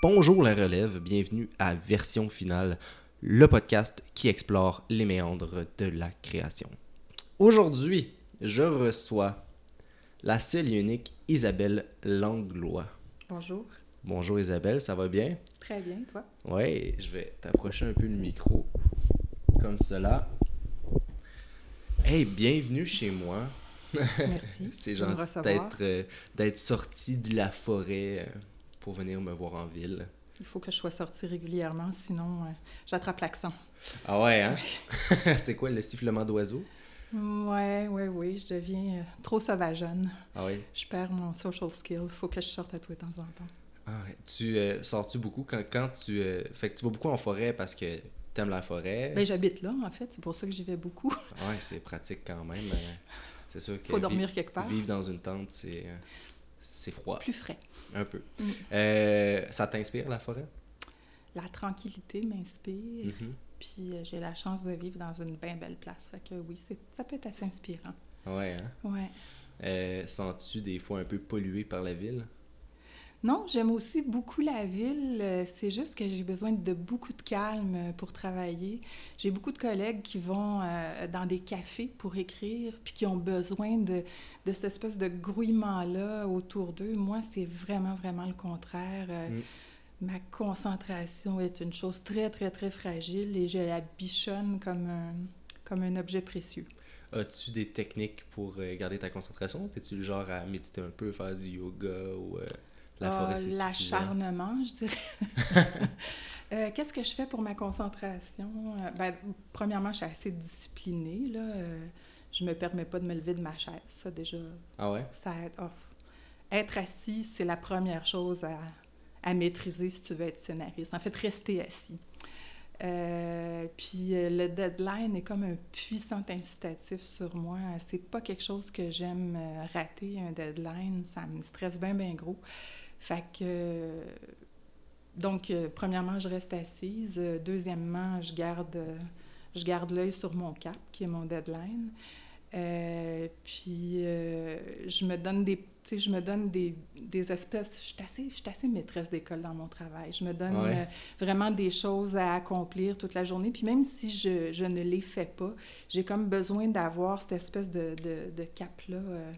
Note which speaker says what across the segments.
Speaker 1: Bonjour la relève, bienvenue à Version Finale, le podcast qui explore les méandres de la création. Aujourd'hui, je reçois la seule et unique Isabelle Langlois.
Speaker 2: Bonjour.
Speaker 1: Bonjour Isabelle, ça va bien?
Speaker 2: Très bien, toi?
Speaker 1: Oui, je vais t'approcher un peu le micro, comme cela. Hey, bienvenue chez moi.
Speaker 2: Merci.
Speaker 1: C'est gentil d'être euh, d'être sorti de la forêt euh, pour venir me voir en ville.
Speaker 2: Il faut que je sois sortie régulièrement, sinon euh, j'attrape l'accent.
Speaker 1: Ah ouais, hein? C'est quoi le sifflement d'oiseau?
Speaker 2: Ouais, ouais, oui, je deviens euh, trop sauvageonne.
Speaker 1: Ah ouais.
Speaker 2: Je perds mon social skill. Il faut que je sorte à toi de temps en temps.
Speaker 1: Ah. Tu euh, sors-tu beaucoup quand, quand tu. Fait que tu vas beaucoup en forêt parce que t'aimes la forêt?
Speaker 2: Ben, j'habite là, en fait. C'est pour ça que j'y vais beaucoup.
Speaker 1: Ouais, c'est pratique quand même. euh, c'est sûr que.
Speaker 2: faut dormir quelque part.
Speaker 1: Vivre dans une tente, c'est. c'est froid,
Speaker 2: Plus frais.
Speaker 1: Un peu.
Speaker 2: Mm.
Speaker 1: Euh, ça t'inspire la forêt?
Speaker 2: La tranquillité m'inspire.
Speaker 1: Mhm.
Speaker 2: Puis euh, j'ai la chance de vivre dans une bien belle place. Fait que oui, c'est- ça peut être assez inspirant.
Speaker 1: Ouais, hein?
Speaker 2: Ouais.
Speaker 1: Euh, Sens-tu des fois un peu pollué par la ville?
Speaker 2: Non, j'aime aussi beaucoup la ville. Euh, C'est juste que j'ai besoin de beaucoup de calme euh, pour travailler. J'ai beaucoup de collègues qui vont euh, dans des cafés pour écrire, puis qui ont besoin de, de cette espèce de grouillement-là autour d'eux. Moi, c'est vraiment, vraiment le contraire. Euh,
Speaker 1: Mm.
Speaker 2: Ma concentration est une chose très, très, très fragile et je la bichonne comme un, comme un objet précieux.
Speaker 1: As-tu des techniques pour garder ta concentration? T'es-tu le genre à méditer un peu, faire du yoga ou euh, la
Speaker 2: Ah,
Speaker 1: forêt, c'est suffisant?
Speaker 2: L'acharnement, je dirais. Euh, Qu'est-ce que je fais pour ma concentration? Euh, ben, premièrement, je suis assez disciplinée. Là. Euh, je me permets pas de me lever de ma chaise. Ça, déjà,
Speaker 1: Ah ouais?
Speaker 2: ça aide. Oh. Être assis, c'est la première chose à, à maîtriser si tu veux être scénariste. En fait, rester assis. Euh, puis le deadline est comme un puissant incitatif sur moi. C'est pas quelque chose que j'aime rater, un deadline. Ça me stresse bien, bien gros. Fait que. euh, donc, euh, premièrement, je reste assise. Euh, deuxièmement, je garde, je garde l'œil sur mon cap, qui est mon deadline. Euh, puis, euh, je me donne des, tu sais, je me donne des, des espèces... Je suis assez, assez maîtresse d'école dans mon travail. Je me donne
Speaker 1: Ouais.
Speaker 2: euh, vraiment des choses à accomplir toute la journée. Puis même si je, je ne les fais pas, j'ai comme besoin d'avoir cette espèce de, de, de cap-là euh,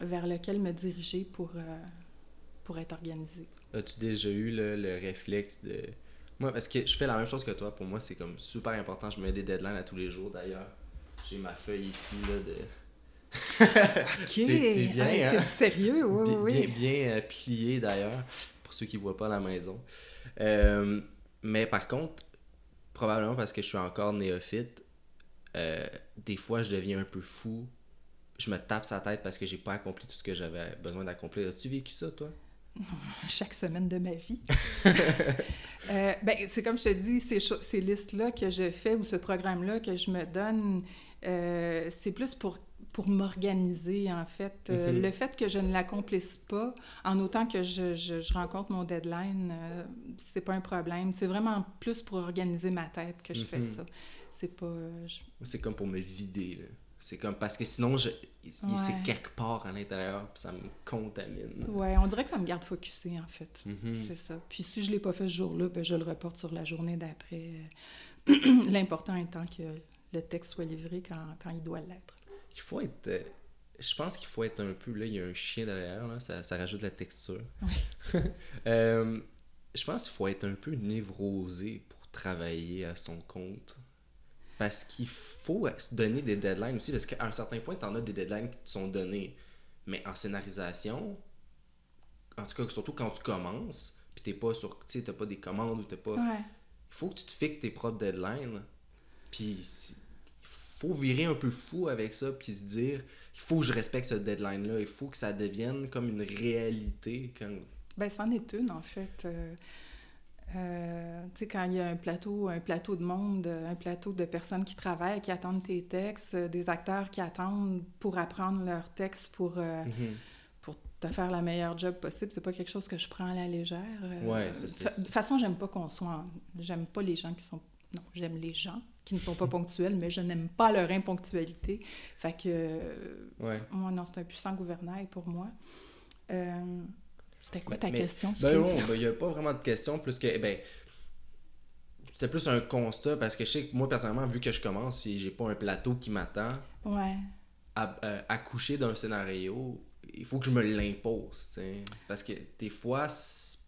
Speaker 2: vers lequel me diriger pour, pour être organisée.
Speaker 1: As-tu déjà eu le, le réflexe de... Moi, parce que je fais la même chose que toi. Pour moi, c'est comme super important. Je mets des deadlines à tous les jours, d'ailleurs. J'ai ma feuille ici, là, de...
Speaker 2: OK!
Speaker 1: C'est- bien,
Speaker 2: Hey,
Speaker 1: hein?
Speaker 2: C'est sérieux, oui,
Speaker 1: Bien,
Speaker 2: oui,
Speaker 1: bien, bien, euh, plié d'ailleurs, pour ceux qui ne voient pas à la maison. Euh, mais par contre, probablement parce que je suis encore néophyte, euh, des fois je deviens un peu fou. Je me tape sa tête parce que j'ai pas accompli tout ce que j'avais besoin d'accomplir. As-tu vécu ça, toi?
Speaker 2: Chaque semaine de ma vie. Euh, ben, c'est comme je te dis, ces, ces listes-là que je fais ou ce programme-là que je me donne, euh, c'est plus pour, pour m'organiser, en fait. Euh,
Speaker 1: Mhm.
Speaker 2: Le fait que je ne l'accomplisse pas, en autant que je, je- je rencontre mon deadline, c'est pas un problème. C'est vraiment plus pour organiser ma tête que je fais
Speaker 1: Mhm.
Speaker 2: ça. C'est pas... je-
Speaker 1: C'est comme pour me vider. là. C'est comme parce que sinon, je, c'est quelque part à l'intérieur, puis ça me contamine.
Speaker 2: Ouais, on dirait que ça me garde focusé, en fait.
Speaker 1: Mhm.
Speaker 2: C'est ça. Puis si je ne l'ai pas fait ce jour-là, ben je le reporte sur la journée d'après. L'important étant que le texte soit livré quand, quand il doit l'être.
Speaker 1: Il faut être. euh, je pense qu'il faut être un peu. Là, il y a un chien derrière, là, ça, ça rajoute de la texture. Euh, je pense qu'il faut être un peu névrosé pour travailler à son compte. Parce qu'il faut se donner des deadlines aussi. Parce qu'à un certain point, tu en as des deadlines qui te sont donnés. Mais en scénarisation, en tout cas, surtout quand tu commences, puis t'es pas sur. Tu sais, t'as pas des commandes ou t'as pas.
Speaker 2: Ouais.
Speaker 1: Il faut que tu te fixes tes propres deadlines. Puis il faut virer un peu fou avec ça, puis se dire il faut que je respecte ce deadline-là. Il faut que ça devienne comme une réalité. Quand...
Speaker 2: Ben, c'en est une, en fait. Euh, euh, tu sais, quand il y a un plateau, un plateau de monde, euh, un plateau de personnes qui travaillent, qui attendent tes textes, euh, des acteurs qui attendent pour apprendre leurs textes, pour, euh,
Speaker 1: Mhm.
Speaker 2: pour te faire la meilleure job possible, c'est pas quelque chose que je prends à la légère.
Speaker 1: Ouais, c'est-
Speaker 2: De toute façon, j'aime pas qu'on soit... J'aime pas les gens qui sont... Non, j'aime les gens qui ne sont pas ponctuels, mais je n'aime pas leur imponctualité. Fait que...
Speaker 1: Ouais.
Speaker 2: moi, non, c'est un puissant gouvernail pour moi. C'était quoi ta
Speaker 1: Mais-
Speaker 2: question?
Speaker 1: Ben non, ben, il n'y a pas vraiment de question, plus que, ben, c'était plus un constat, parce que je sais que moi, personnellement, vu que je commence, et j'ai pas un plateau qui m'attend,
Speaker 2: Ouais.
Speaker 1: à, euh, accoucher d'un scénario, il faut que je me l'impose. Parce que des fois,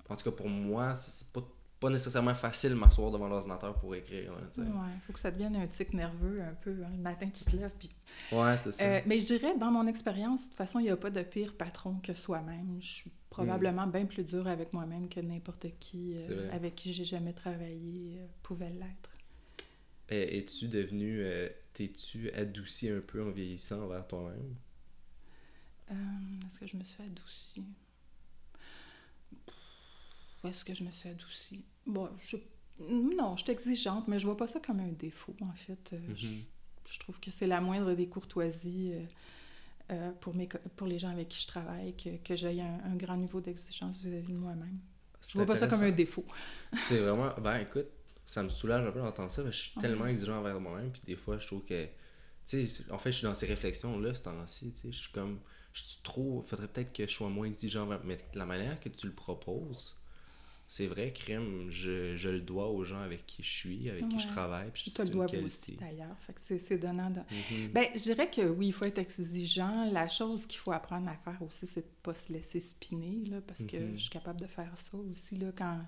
Speaker 1: en tout cas pour moi, c'est pas, pas nécessairement facile m'asseoir devant l'ordinateur pour écrire, sais.
Speaker 2: Ouais, faut que ça devienne un tic nerveux un peu. hein. Le matin, tu te lèves, puis...
Speaker 1: Ouais, c'est ça.
Speaker 2: Euh, mais je dirais, dans mon expérience, de toute façon, il n'y a pas de pire patron que soi-même. Je suis probablement bien plus dure avec moi-même que n'importe qui euh, avec qui j'ai jamais travaillé euh, pouvait l'être.
Speaker 1: Es-tu devenu, t'es-tu adouci un peu en vieillissant envers toi-même?
Speaker 2: Est-ce que je me suis adoucie? Est-ce que je me suis adoucie? Bon, je... Non, je suis exigeante, mais je vois pas ça comme un défaut, en fait. Euh,
Speaker 1: Mhm.
Speaker 2: je, je trouve que c'est la moindre des courtoisies euh, euh, pour, mes, pour les gens avec qui je travaille, que, que j'aie un, un grand niveau d'exigence vis-à-vis de moi-même. Je vois pas ça comme un défaut.
Speaker 1: C'est vraiment. Ben écoute, ça me soulage un peu d'entendre ça, parce que je suis tellement exigeant envers moi-même, puis des fois, je trouve que. Tu sais, en fait, je suis dans ces réflexions-là, ce temps-ci, tu sais, je suis comme. Je suis trop. Faudrait peut-être que je sois moins exigeant envers. Mais la manière que tu le proposes, c'est vrai, crème, je, je le dois aux gens avec qui je suis, avec qui je travaille, puis c'est
Speaker 2: te le dois aussi, d'ailleurs. Fait que c'est donnant. de-
Speaker 1: Mhm.
Speaker 2: Ben, je dirais que oui, il faut être exigeant. La chose qu'il faut apprendre à faire aussi, c'est de ne pas se laisser spinner, là, parce que
Speaker 1: Mhm.
Speaker 2: je suis capable de faire ça aussi, là, quand,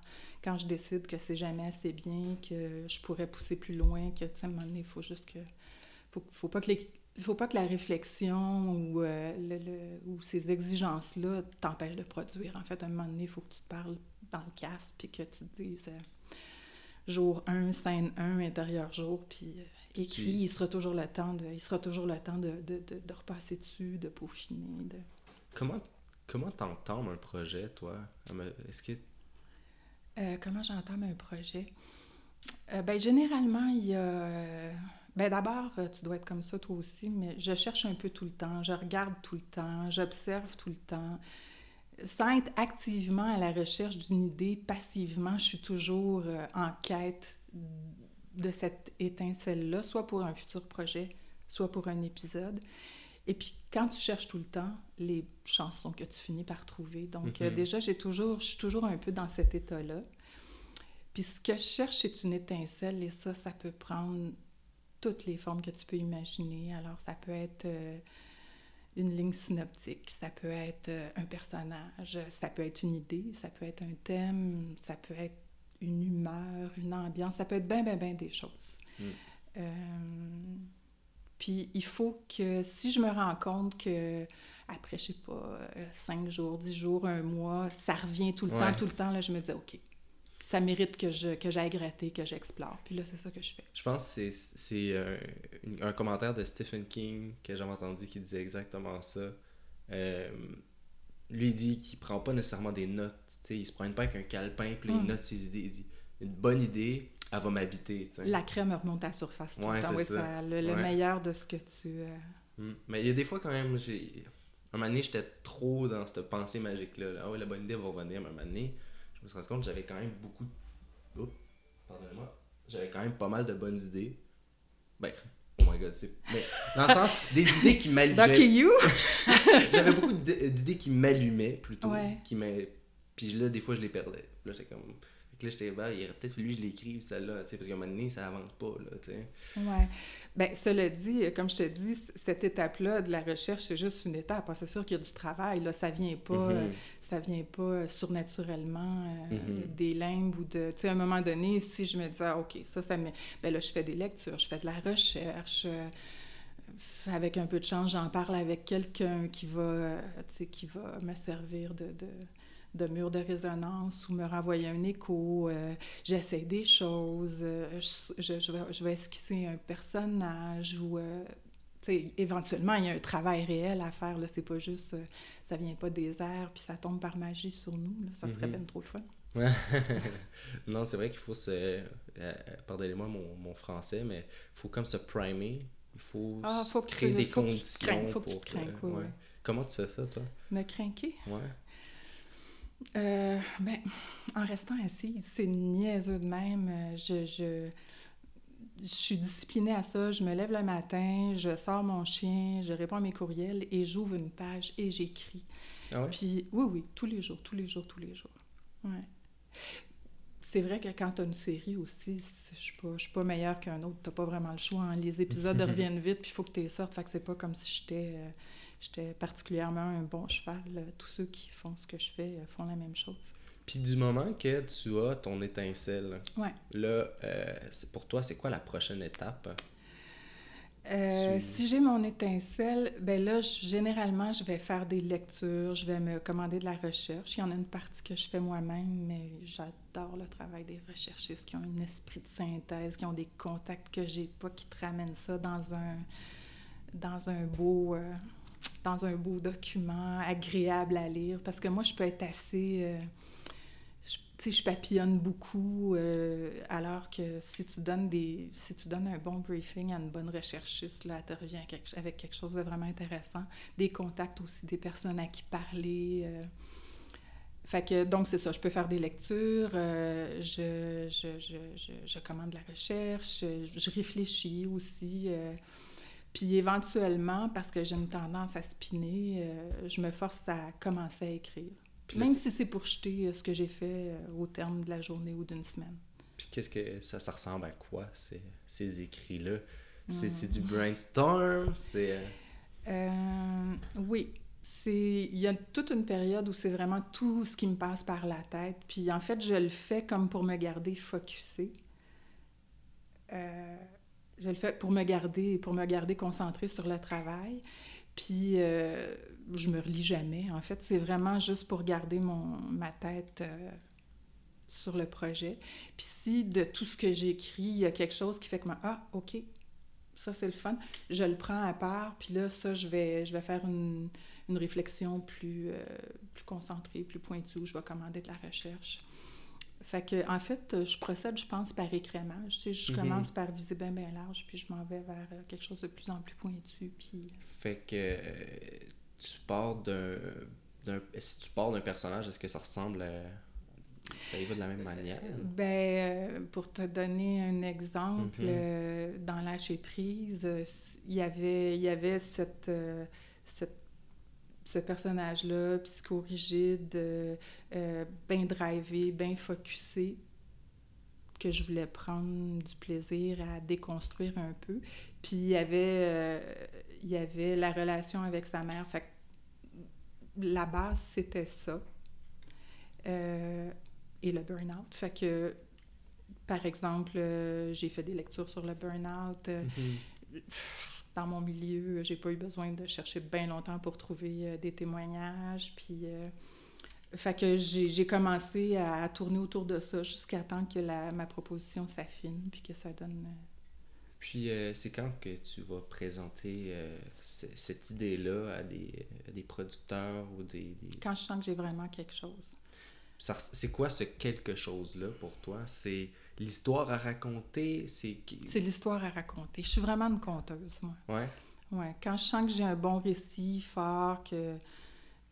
Speaker 2: quand je décide que c'est jamais assez bien, que je pourrais pousser plus loin, que, tu sais, à un moment donné, il faut juste que... faut, faut pas que les... faut pas que la réflexion ou, euh, le, le- ou ces exigences-là t'empêchent de produire. En fait, à un moment donné, il faut que tu te parles dans le casque, puis que tu te dises... euh, jour 1, scène 1, intérieur jour, puis euh, écrit, il sera toujours le temps de, il sera toujours le temps de, de, de, de repasser dessus, de peaufiner. De...
Speaker 1: Comment comment t'entends un projet, toi? Est-ce que.
Speaker 2: Euh, comment j'entame un projet? Euh, ben, généralement, il y a... euh, Ben, d'abord, euh, tu dois être comme ça toi aussi, mais je cherche un peu tout le temps, je regarde tout le temps, j'observe tout le temps. Sans être activement à la recherche d'une idée, passivement, je suis toujours euh, en quête de cette étincelle-là, soit pour un futur projet, soit pour un épisode. Et puis, quand tu cherches tout le temps, les chansons que tu finis par trouver. Donc, euh,
Speaker 1: Mhm.
Speaker 2: déjà, j'ai toujours, je suis toujours un peu dans cet état-là. Puis, ce que je cherche, c'est une étincelle, et ça, ça peut prendre toutes les formes que tu peux imaginer. Alors, ça peut être euh, une ligne synoptique, ça peut être euh, un personnage, ça peut être une idée, ça peut être un thème, ça peut être une humeur, une ambiance, ça peut être bien, bien, bien des choses.
Speaker 1: Mm.
Speaker 2: Euh, puis il faut que si je me rends compte que après, je sais pas, euh, cinq jours, dix jours, un mois, ça revient tout le
Speaker 1: Ouais.
Speaker 2: temps, tout le temps, là, je me dis, OK, ça mérite que je que j'aille gratter, que j'explore. Puis là, c'est ça que je fais.
Speaker 1: Je pense que c'est- c'est un, commentaire de Stephen King que j'avais entendu qui disait exactement ça. Euh, lui il dit qu'il prend pas nécessairement des notes. tu sais, il se promène pas avec un calepin puis là, il
Speaker 2: Mm.
Speaker 1: note ses idées. Il dit une bonne idée, elle va m'habiter.
Speaker 2: La crème remonte à la surface tout le temps. Oui,
Speaker 1: ça.
Speaker 2: ça- le, meilleur de ce que tu... euh,
Speaker 1: Mm. Mais il y a des fois quand même, j'ai. Un moment donné, j'étais trop dans cette pensée magique-là. là. Ouais, la bonne idée va revenir. Mais un moment donné, me suis rendu compte que j'avais quand même beaucoup de. Oups, pardonnez-moi. J'avais quand même pas mal de bonnes idées. Ben, oh my god, c'est. Mais dans le sens, des idées qui m'allumaient.
Speaker 2: Lucky you!
Speaker 1: J'avais beaucoup d'id- d'idées qui m'allumaient plutôt.
Speaker 2: Ouais.
Speaker 1: Qui Puis là, des fois, je les perdais. Là, j'étais comme. Fait que là, j'étais, bah, il aurait peut-être fallu que je l'écrive, celle-là, tu sais, parce qu'à un moment donné, ça avance pas, là, tu sais.
Speaker 2: Ouais. Ben, cela dit, comme je te dis, cette étape-là de la recherche, c'est juste une étape. hein. C'est sûr qu'il y a du travail, là. Ça vient pas,
Speaker 1: Mhm.
Speaker 2: euh, ça vient pas euh, surnaturellement euh,
Speaker 1: Mhm.
Speaker 2: des limbes ou de... Tu sais, à un moment donné, si je me dis, ah, OK, ça, ça me... Ben là, je fais des lectures, je fais de la recherche. euh, avec un peu de chance, j'en parle avec quelqu'un qui va, qui va me servir de... de de mur de résonance ou me renvoyer un écho. euh, J'essaie des choses. je, je- je vais, je vais esquisser un personnage ou... éventuellement, il y a un travail réel à faire. Là, c'est pas juste... euh, ça vient pas des airs puis ça tombe par magie sur nous. Là, ça serait
Speaker 1: Mhm.
Speaker 2: bien trop le fun.
Speaker 1: Non, c'est vrai qu'il faut se. euh, Pardonnez-moi mon, mon français, mais il faut comme se primer. Il faut,
Speaker 2: Ah, faut
Speaker 1: créer
Speaker 2: tu-
Speaker 1: des
Speaker 2: faut
Speaker 1: conditions
Speaker 2: craignes, faut que tu te ouais,
Speaker 1: ouais.
Speaker 2: ouais.
Speaker 1: Comment tu fais ça, toi?
Speaker 2: Me craquer?
Speaker 1: Ouais.
Speaker 2: Euh, ben, en restant assise, c'est niaiseux de même. Je, je, je suis disciplinée à ça. Je me lève le matin, je sors mon chien, je réponds à mes courriels et j'ouvre une page et j'écris.
Speaker 1: Ah ouais?
Speaker 2: Puis, oui, oui, tous les jours, tous les jours, tous les jours. Ouais. C'est vrai que quand tu as une série aussi, je suis pas, je suis pas meilleure qu'un autre. Tu pas vraiment le choix. hein. Les épisodes reviennent vite, puis il faut que tu les sortes. Fait que c'est pas comme si j'étais euh, j'étais particulièrement un bon cheval. Tous ceux qui font ce que je fais euh, font la même chose.
Speaker 1: Puis du moment que tu as ton étincelle,
Speaker 2: Ouais.
Speaker 1: là, euh, pour toi, c'est quoi la prochaine étape?
Speaker 2: Euh,
Speaker 1: Tu-
Speaker 2: Si j'ai mon étincelle, ben là, je- généralement, je vais faire des lectures, je vais me commander de la recherche. Il y en a une partie que je fais moi-même, mais j'adore le travail des recherchistes qui ont un esprit de synthèse, qui ont des contacts que j'ai pas, qui te ramènent ça dans un, dans un beau... euh, dans un beau document agréable à lire parce que moi je peux être assez euh, je, je papillonne beaucoup euh, alors que si tu donnes des si tu donnes un bon briefing à une bonne recherchiste là elle te revient avec quelque chose de vraiment intéressant des contacts aussi des personnes à qui parler euh. donc c'est ça je peux faire des lectures euh, je, je, je, commande de la recherche je, je réfléchis aussi euh, puis éventuellement, parce que j'ai une tendance à spinner, euh, je me force à commencer à écrire.
Speaker 1: Puis
Speaker 2: Même si c'est pour jeter euh, ce que j'ai fait euh, au terme de la journée ou d'une semaine.
Speaker 1: Puis qu'est-ce que ça, ça ressemble à quoi, ces, ces écrits-là? C'est c'est du brainstorm? C'est... euh,
Speaker 2: Euh, oui, c'est il y a toute une période où c'est vraiment tout ce qui me passe par la tête. Puis en fait, je le fais comme pour me garder focusée. Euh, je le fais pour me garder pour me garder concentrée sur le travail. Puis euh, je me relis jamais. En fait, c'est vraiment juste pour garder mon ma tête euh, sur le projet. Puis si de tout ce que j'écris, il y a quelque chose qui fait que moi, ah, ok, ça c'est le fun, je le prends à part, puis là, ça, je vais, je vais faire une, une réflexion plus, euh, plus concentrée, plus pointue, où je vais commander de la recherche. Fait que, en fait, je procède, je pense, par écrémage. Tu sais, je
Speaker 1: Mhm.
Speaker 2: commence par viser bien, bien large, puis je m'en vais vers euh, quelque chose de plus en plus pointu, puis...
Speaker 1: Fait que euh, tu pars d'un... Si tu pars d'un personnage, est-ce que ça ressemble à... Ça y va de la même manière?
Speaker 2: Ben, euh, pour te donner un exemple,
Speaker 1: Mhm.
Speaker 2: euh, dans Lâcher prise, euh, il y avait, il y avait cette, euh, cette- ce personnage-là, psychorigide, euh, euh, bien drivé, bien focusé, que je voulais prendre du plaisir à déconstruire un peu. Puis il y avait, euh, il y avait la relation avec sa mère. Fait que la base, c'était ça. Euh, et le burn-out. Fait que, par exemple, j'ai fait des lectures sur le burn-out.
Speaker 1: Mhm.
Speaker 2: Dans mon milieu, j'ai pas eu besoin de chercher bien longtemps pour trouver euh, des témoignages. Puis, euh, fait que j'ai commencé à, à tourner autour de ça jusqu'à temps que la, ma proposition s'affine puis que ça donne. euh,
Speaker 1: Puis euh, c'est quand que tu vas présenter euh, ce- cette idée-là à des, à des producteurs ou des... des-
Speaker 2: quand je sens que j'ai vraiment quelque chose.
Speaker 1: C'est quoi ce quelque chose-là pour toi? C'est l'histoire à raconter? C'est...
Speaker 2: C'est l'histoire à raconter. Je suis vraiment une conteuse, moi.
Speaker 1: Ouais?
Speaker 2: Ouais, quand je sens que j'ai un bon récit fort, que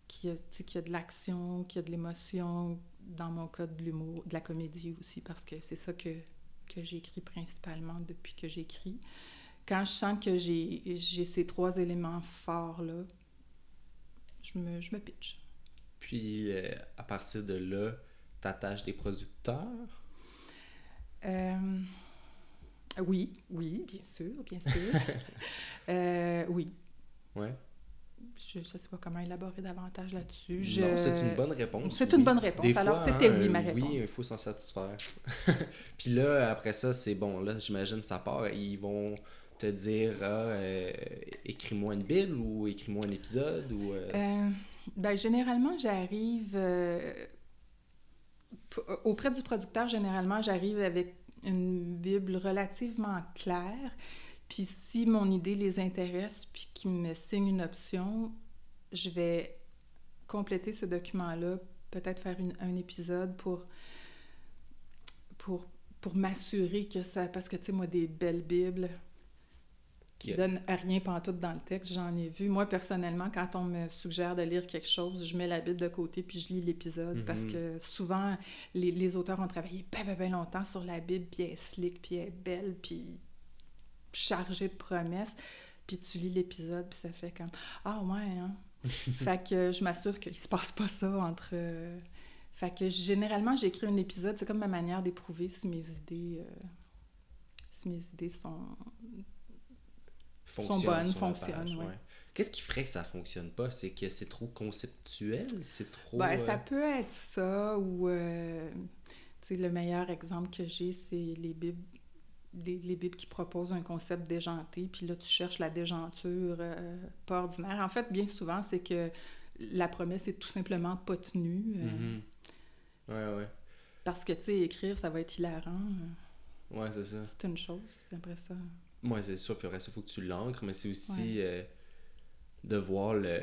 Speaker 2: qu'il y, qu'il y a de l'action, qu'il y a de l'émotion, dans mon cas de l'humour, de la comédie aussi, parce que c'est ça que, que j'écris principalement depuis que j'écris. Quand je sens que j'ai, j'ai ces trois éléments forts-là, je me, je me pitch.
Speaker 1: Puis euh, à partir de là, t'attaches des producteurs?
Speaker 2: Euh, oui, oui, bien sûr, bien sûr. Euh, oui,
Speaker 1: Ouais?
Speaker 2: je ne sais pas comment élaborer davantage là-dessus.
Speaker 1: Non, c'est une bonne réponse.
Speaker 2: C'est
Speaker 1: oui.
Speaker 2: une bonne réponse.
Speaker 1: Des
Speaker 2: Alors, c'était
Speaker 1: hein,
Speaker 2: oui, ma réponse.
Speaker 1: Oui, il faut s'en satisfaire. Puis là, après ça, c'est bon. Là, j'imagine, ça part. Ils vont te dire ah, euh, écris-moi une Bible ou écris-moi un épisode ou. euh,
Speaker 2: Euh, ben, généralement, j'arrive auprès du producteur. Généralement, j'arrive avec une bible relativement claire. Puis si mon idée les intéresse, puis qu'ils me signent une option, je vais compléter ce document-là, peut-être faire un épisode pour pour pour m'assurer que ça parce que tu sais moi des belles bibles qui
Speaker 1: Yeah.
Speaker 2: donnent rien pantoute dans le texte, j'en ai vu. Moi, personnellement, quand on me suggère de lire quelque chose, je mets la Bible de côté puis je lis l'épisode parce
Speaker 1: Mhm.
Speaker 2: que souvent, les, les auteurs ont travaillé bien, bien, bien longtemps sur la Bible, puis elle est slick, puis elle est belle, puis chargée de promesses. Puis tu lis l'épisode, puis ça fait comme « Ah ouais, hein? » fait que je m'assure qu'il se passe pas ça entre... euh, Fait que généralement, j'écris un épisode, c'est comme ma manière d'éprouver si mes idées... euh, si mes idées sont...
Speaker 1: Fonctionne
Speaker 2: bonnes, fonctionnent, ouais.
Speaker 1: Qu'est-ce qui ferait que ça fonctionne pas? C'est que c'est trop conceptuel? C'est trop...
Speaker 2: Ben,
Speaker 1: euh,
Speaker 2: ça peut être ça, ou... euh, tu sais, le meilleur exemple que j'ai, c'est les bibles les, les bibles qui proposent un concept déjanté, puis là, tu cherches la déjanture euh, pas ordinaire. En fait, bien souvent, c'est que la promesse est tout simplement pas tenue. euh,
Speaker 1: mhm. Ouais, ouais.
Speaker 2: Parce que, tu sais, écrire, ça va être hilarant. euh,
Speaker 1: Ouais, c'est ça.
Speaker 2: C'est une chose. Après ça...
Speaker 1: Moi, c'est sûr, puis après ça, il faut que tu l'ancres, mais c'est aussi euh, de voir le,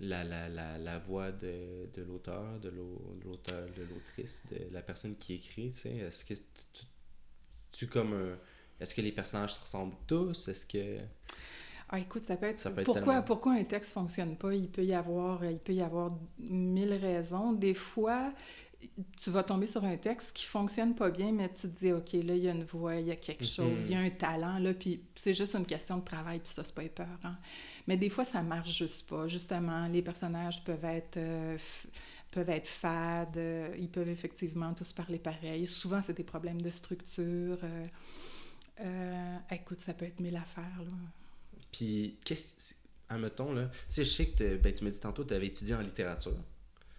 Speaker 1: la, la, la, la voix de, de l'auteur, de l'au- de l'auteur, de l'autrice, de la personne qui écrit, tu sais. Est-ce que tu, tu- tu comme un... Est-ce que les personnages se ressemblent tous? Est-ce que...
Speaker 2: Ah, écoute, ça peut être...
Speaker 1: Ça peut être
Speaker 2: pourquoi,
Speaker 1: tellement-
Speaker 2: pourquoi un texte fonctionne pas? Il peut y avoir, il peut y avoir mille raisons. Des fois, tu vas tomber sur un texte qui fonctionne pas bien, mais tu te dis, OK, là, il y a une voix, il y a quelque chose, il y a un talent, là, puis c'est juste une question de travail, puis ça, c'est pas épeurant. Mais des fois, ça marche juste pas. Justement, les personnages peuvent être... euh, peuvent être fades, euh, ils peuvent effectivement tous parler pareil. Souvent, c'est des problèmes de structure. euh, écoute, ça peut être mille affaires, là.
Speaker 1: Puis, qu'est-ce... Admettons, là... Tu sais, je sais que t'as- ben, tu m'as dit tantôt que tu avais étudié en littérature,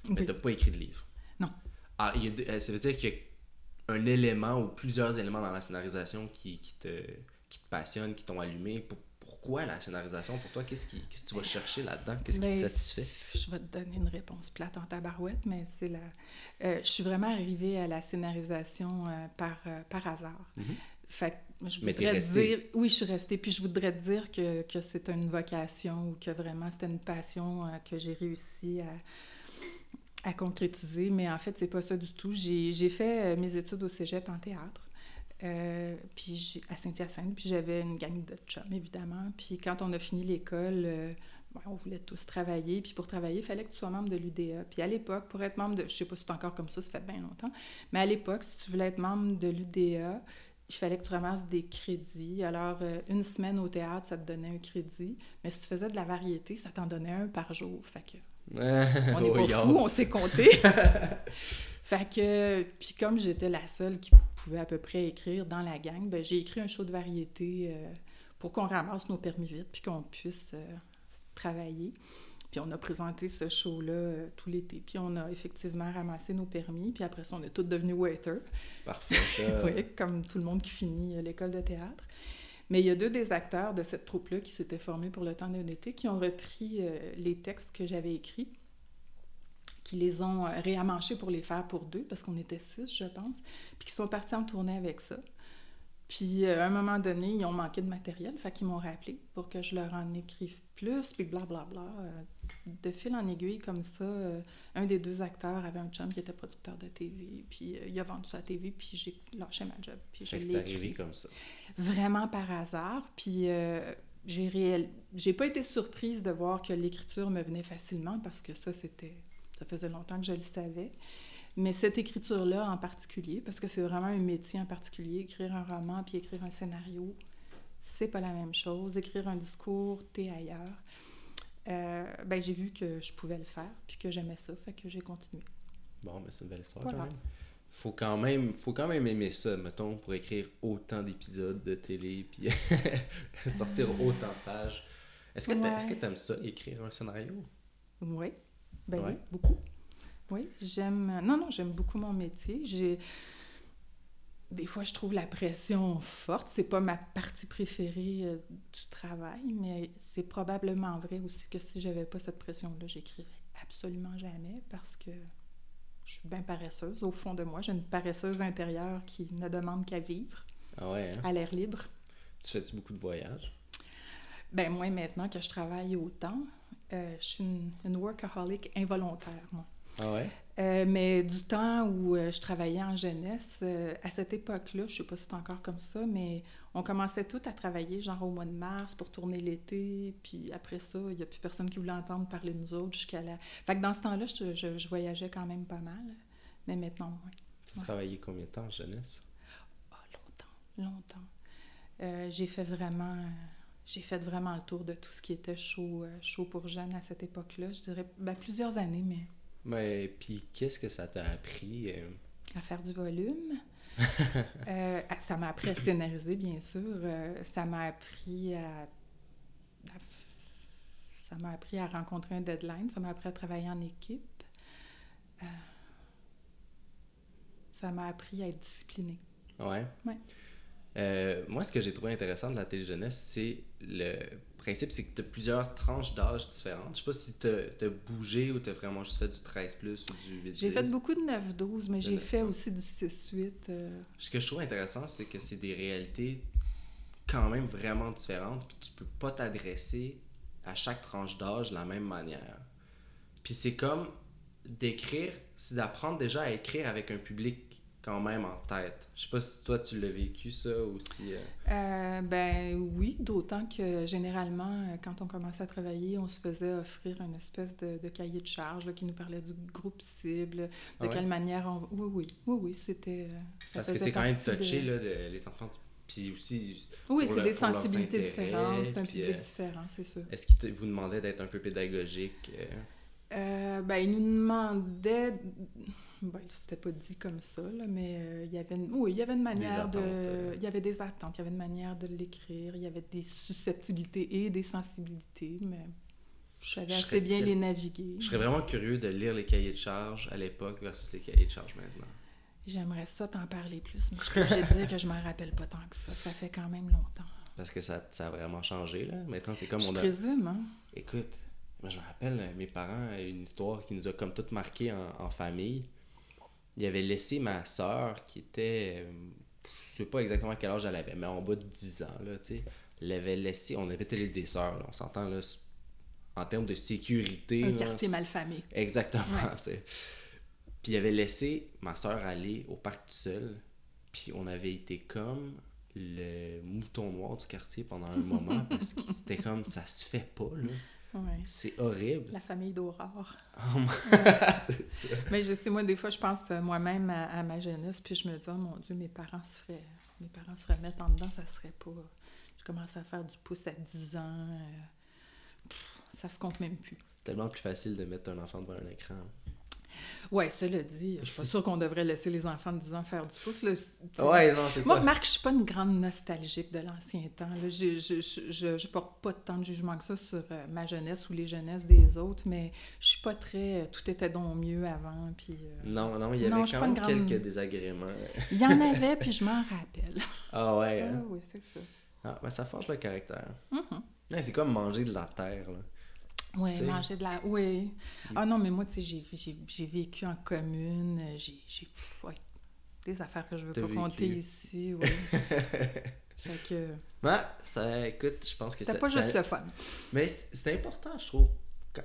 Speaker 1: mais
Speaker 2: Oui.
Speaker 1: tu pas écrit de livre. Ah, il y a euh, ça veut dire qu'il y a un élément ou plusieurs éléments dans la scénarisation qui, qui, te, qui te passionnent, qui t'ont allumé. Pour- pourquoi la scénarisation? Pour toi Qu'est-ce, qui, qu'est-ce que tu vas chercher là-dedans? Qu'est-ce qui
Speaker 2: Ben,
Speaker 1: te satisfait
Speaker 2: Je vais te donner une réponse plate en tabarouette, mais c'est la... euh, je suis vraiment arrivée à la scénarisation euh, par, euh, par hasard.
Speaker 1: Mhm.
Speaker 2: Fait que je voudrais dire... Oui, je suis restée. Puis je voudrais te dire que, que c'est une vocation ou que vraiment c'était une passion que j'ai réussi à, à concrétiser. Mais en fait, c'est pas ça du tout. J'ai, fait euh, mes études au cégep en théâtre. Euh, puis à Saint-Hyacinthe, puis j'avais une gang de chums, évidemment. Puis quand on a fini l'école, euh, ben, on voulait tous travailler. Puis pour travailler, il fallait que tu sois membre de l'UDA. Puis à l'époque, pour être membre de... Je sais pas si c'est encore comme ça, ça fait bien longtemps. Mais à l'époque, si tu voulais être membre de l'UDA, il fallait que tu ramasses des crédits. Alors, euh, une semaine au théâtre, ça te donnait un crédit. Mais si tu faisais de la variété, ça t'en donnait un par jour. Fait que on n'est
Speaker 1: Oh,
Speaker 2: pas
Speaker 1: yo.
Speaker 2: fous, on sait compter. fait que, puis comme j'étais la seule qui pouvait à peu près écrire dans la gang, ben, j'ai écrit un show de variété euh, pour qu'on ramasse nos permis vite, puis qu'on puisse euh, travailler. Puis on a présenté ce show-là euh, tout l'été, puis on a effectivement ramassé nos permis, puis après ça, on est tous devenus waiters.
Speaker 1: Parfait, ça.
Speaker 2: Oui, comme tout le monde qui finit l'école de théâtre. Mais il y a deux des acteurs de cette troupe-là qui s'étaient formés pour le temps d'un été, qui ont repris euh, les textes que j'avais écrits, qui les ont euh, réamanchés pour les faire pour deux, parce qu'on était six, je pense, puis qui sont partis en tournée avec ça. Puis euh, à un moment donné, ils ont manqué de matériel, fait qu'ils m'ont rappelé pour que je leur en écrive plus, puis blablabla. Euh, de fil en aiguille, comme ça, euh, un des deux acteurs avait un chum qui était producteur de TV, puis euh, il a vendu ça à la TV, puis j'ai lâché ma job, puis je
Speaker 1: c'est arrivé comme ça.
Speaker 2: vraiment par hasard. Puis j'ai réel... j'ai pas été surprise de voir que l'écriture me venait facilement parce que ça, c'était. Ça faisait longtemps que je le savais. Mais cette écriture-là en particulier, parce que c'est vraiment un métier en particulier, écrire un roman puis écrire un scénario, c'est pas la même chose. Écrire un discours, t'es ailleurs. Euh, ben, j'ai vu que je pouvais le faire puis que j'aimais ça, fait que j'ai continué.
Speaker 1: Bon, mais c'est une belle histoire
Speaker 2: Voilà.
Speaker 1: quand même. Faut quand même, faut quand même aimer ça, mettons, pour écrire autant d'épisodes de télé, puis sortir autant de pages. Est-ce que
Speaker 2: Ouais.
Speaker 1: est-ce que t'aimes ça, écrire un scénario?
Speaker 2: Oui, ben
Speaker 1: Ouais.
Speaker 2: oui, beaucoup. Oui, j'aime. Non, non, j'aime beaucoup mon métier. J'ai. Des fois, je trouve la pression forte. C'est pas ma partie préférée euh, du travail, mais c'est probablement vrai aussi que si j'avais pas cette pression-là, j'écrirais absolument jamais parce que je suis bien paresseuse. Au fond de moi, j'ai une paresseuse intérieure qui ne demande qu'à vivre
Speaker 1: Ah ouais, hein?
Speaker 2: à l'air libre.
Speaker 1: Tu fais-tu beaucoup de voyages?
Speaker 2: Ben moi, maintenant que je travaille autant, euh, je suis une, une workaholic involontaire, moi.
Speaker 1: Ah ouais?
Speaker 2: Euh, mais du temps où euh, je travaillais en jeunesse, euh, à cette époque-là, je sais pas si c'est encore comme ça, mais on commençait tout à travailler genre au mois de mars pour tourner l'été, puis après ça, il n'y a plus personne qui voulait entendre parler de nous autres jusqu'à la... Fait que dans ce temps-là, je, je- je voyageais quand même pas mal, mais maintenant, oui.
Speaker 1: Tu
Speaker 2: Ouais.
Speaker 1: travaillais combien de temps en jeunesse?
Speaker 2: Ah, longtemps, longtemps. Euh, j'ai fait vraiment... j'ai fait vraiment le tour de tout ce qui était chaud, chaud pour jeunes à cette époque-là. Je dirais ben, plusieurs années, mais.
Speaker 1: Mais puis qu'est-ce que ça t'a appris
Speaker 2: À faire du volume. ça m'a appris à scénariser, bien sûr. ça m'a appris à ça m'a appris à rencontrer un deadline, ça m'a appris à travailler en équipe. Euh, ça m'a appris à être discipliné.
Speaker 1: Ouais.
Speaker 2: ouais.
Speaker 1: Euh, moi, ce que j'ai trouvé intéressant de la téléjeunesse, c'est le principe, c'est que tu as plusieurs tranches d'âge différentes. Je sais pas si tu as, bougé ou tu as vraiment juste fait du 13 plus ou du 8
Speaker 2: J'ai fait beaucoup de 9-12, mais j'ai fait aussi du 6-8. Euh.
Speaker 1: Ce que je trouve intéressant, c'est que c'est des réalités quand même vraiment différentes, puis tu peux pas t'adresser à chaque tranche d'âge de la même manière. Puis c'est comme d'écrire, c'est d'apprendre déjà à écrire avec un public quand même en tête. Je sais pas si toi tu l'as vécu ça aussi. Euh...
Speaker 2: Euh, ben oui, d'autant que généralement, euh, quand on commençait à travailler, on se faisait offrir une espèce de, cahier de charge qui nous parlait du groupe cible, de ah quelle manière on... Oui, oui, oui, oui, c'était...
Speaker 1: Parce que c'est quand même touché, là, les enfants puis aussi.
Speaker 2: Oui, c'est des sensibilités différentes, c'est un public euh, différent, c'est sûr.
Speaker 1: Est-ce qu'il vous demandait d'être un peu pédagogique
Speaker 2: ben, il nous demandait. Ben, c'était pas dit comme ça, là, mais il y avait une... oui, il y avait une manière de. Il y avait des attentes, il y avait une manière de l'écrire, il y avait des susceptibilités et des sensibilités, mais je savais assez bien les naviguer.
Speaker 1: Je serais vraiment curieux de lire les cahiers de charge à l'époque versus les cahiers de charge maintenant.
Speaker 2: J'aimerais ça t'en parler plus, mais je suis obligée de dire que je m'en rappelle pas tant que ça. Ça fait quand même longtemps.
Speaker 1: Parce que ça, ça a vraiment changé, là. Maintenant, c'est comme
Speaker 2: je
Speaker 1: on
Speaker 2: a... présume, hein?
Speaker 1: Écoute, moi, je me rappelle, mes parents, une histoire qui nous a comme tout marqué en, famille. Ils avaient laissé ma soeur, qui était... Je sais pas exactement quel âge elle avait, mais en bas de 10 ans, là, tu sais. L'avait laissé... On avait télé des sœurs, là. On s'entend, là, en termes de sécurité.
Speaker 2: Un quartier malfamé.
Speaker 1: Exactement, tu sais. Puis il avait laissé ma soeur aller au parc tout seul. Puis on avait été comme le mouton noir du quartier pendant un moment parce que c'était comme ça se fait pas là. C'est horrible.
Speaker 2: La famille d'Aurore. Oh, Mais je sais, moi, des fois, je pense moi-même à, ma jeunesse, puis je me dis, oh mon Dieu, mes parents se feraient, mes parents se remettent en dedans, ça serait pas. Je commence à faire du pouce à 10 ans. Euh, ça se compte même plus.
Speaker 1: Tellement plus facile de mettre un enfant devant un écran.
Speaker 2: Oui, cela dit, je suis pas sûre qu'on devrait laisser les enfants de 10 ans faire du pouce.
Speaker 1: Oui, non, c'est
Speaker 2: ça. Moi, Marc, je suis pas une grande nostalgique de l'ancien temps. Je, je, je, je, porte pas tant de jugement que ça sur euh, ma jeunesse ou les jeunesses des autres, mais je suis pas très... Euh, tout était donc mieux avant, puis... Euh,
Speaker 1: non, non, il y avait quand même quelques désagréments.
Speaker 2: il y en avait, puis je m'en rappelle.
Speaker 1: Ah ouais?
Speaker 2: Hein? Ah oui, c'est ça.
Speaker 1: Ah, ben ça forge le caractère. Mm-hmm. c'est comme manger de la terre, là.
Speaker 2: Oui, manger de la. Oui. Ah non, mais moi, tu sais, j'ai vécu en commune. J'ai. Ouais, des affaires que je veux pas compter ici. Oui. fait que.
Speaker 1: Ouais, ça, écoute, je pense que
Speaker 2: C'était pas juste le fun.
Speaker 1: Mais c'est important, je trouve,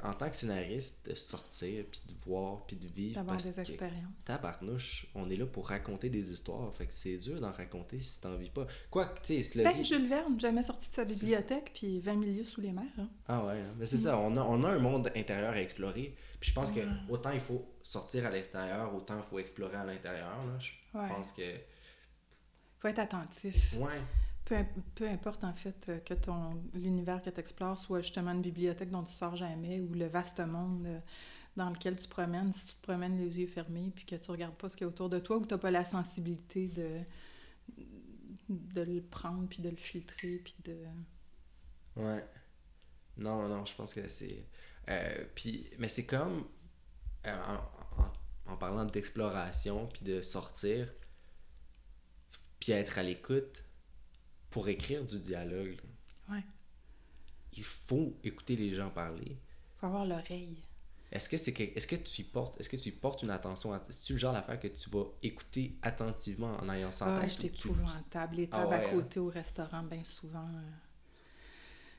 Speaker 1: en tant que scénariste, de sortir, puis de voir, puis de vivre.
Speaker 2: D'avoir des expériences.
Speaker 1: Tabarnouche, on est là pour raconter des histoires. Fait que c'est dur d'en raconter si t'en vis pas. Quoi que, tu sais,
Speaker 2: ben, dit... Jules Verne, jamais sorti de sa bibliothèque, puis 20 milieux sous les mers. Hein.
Speaker 1: Ah ouais, hein. mais c'est mm. ça, on a, on a un monde intérieur à explorer. Puis je pense que autant il faut sortir à l'extérieur, autant il faut explorer à l'intérieur. Je pense que...
Speaker 2: faut être attentif.
Speaker 1: Ouais.
Speaker 2: Peu, peu, importe en fait euh, que ton l'univers que tu explores soit justement une bibliothèque dont tu sors jamais ou le vaste monde euh, dans lequel tu promènes, si tu te promènes les yeux fermés puis que tu regardes pas ce qu'il y a autour de toi ou tu n'as pas la sensibilité de, de le prendre puis de le filtrer puis de...
Speaker 1: Ouais. Non, non, je pense que c'est... Euh, puis, mais c'est comme... en, en, parlant d'exploration puis de sortir puis être à l'écoute pour écrire du dialogue, il faut écouter les gens parler.
Speaker 2: Il faut avoir l'oreille.
Speaker 1: Est-ce que, c'est que, est-ce que tu portes est-ce que tu portes une attention est-ce le genre d'affaire que tu vas écouter attentivement en ayant ça
Speaker 2: en tête? Je épouvantable. Les tables ah à hein? côté au restaurant, bien souvent, il euh,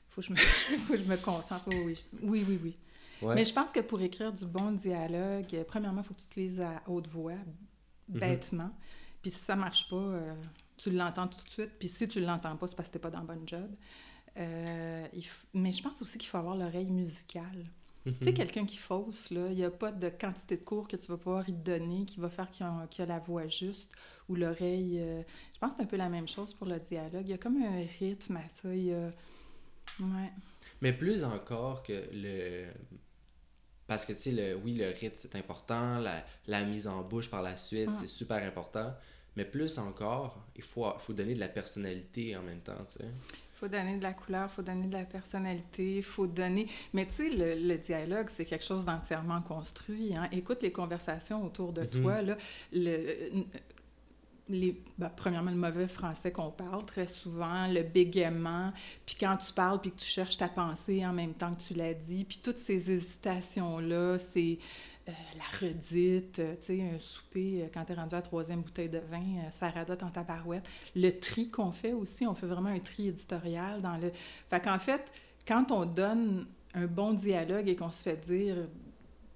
Speaker 2: faut, que je me... faut que je me concentre. Oui, oui, oui. oui. Mais je pense que pour écrire du bon dialogue, premièrement, il faut que tu te lises à haute voix, mhm. bêtement. Puis si ça marche pas, euh, tu l'entends tout de suite. Puis si tu l'entends pas, c'est parce que t'es pas dans le bon job. Euh, Mais je pense aussi qu'il faut avoir l'oreille musicale. Tu sais, mhm. quelqu'un qui fausse, là, il n'y a pas de quantité de cours que tu vas pouvoir y donner qui va faire qu'il a, a, la voix juste ou l'oreille. Euh, je pense que c'est un peu la même chose pour le dialogue. Il y a comme un rythme à ça. Il y a, Ouais.
Speaker 1: Mais plus encore que le. Parce que, tu sais, le... oui, le rythme, c'est important. La... la mise en bouche par la suite,
Speaker 2: Mm.
Speaker 1: c'est super important. Mais plus encore, il faut, faut donner de la personnalité en même temps, tu sais.
Speaker 2: faut donner de la couleur, faut donner de la personnalité, faut donner... Mais tu sais, le, le dialogue, c'est quelque chose d'entièrement construit. Hein? Écoute les conversations autour de
Speaker 1: Mhm.
Speaker 2: toi, là. Le, les, ben, premièrement, le mauvais français qu'on parle très souvent, le bégaiement, puis quand tu parles, puis que tu cherches ta pensée en même temps que tu l'as dit, puis toutes ces hésitations-là, c'est... euh, la redite, euh, tu sais, un souper, euh, quand t'es rendu à la troisième bouteille de vin, ça radote en tabarouette. Le tri qu'on fait aussi, on fait vraiment un tri éditorial dans le... Fait qu'en fait, quand on donne un bon dialogue et qu'on se fait dire,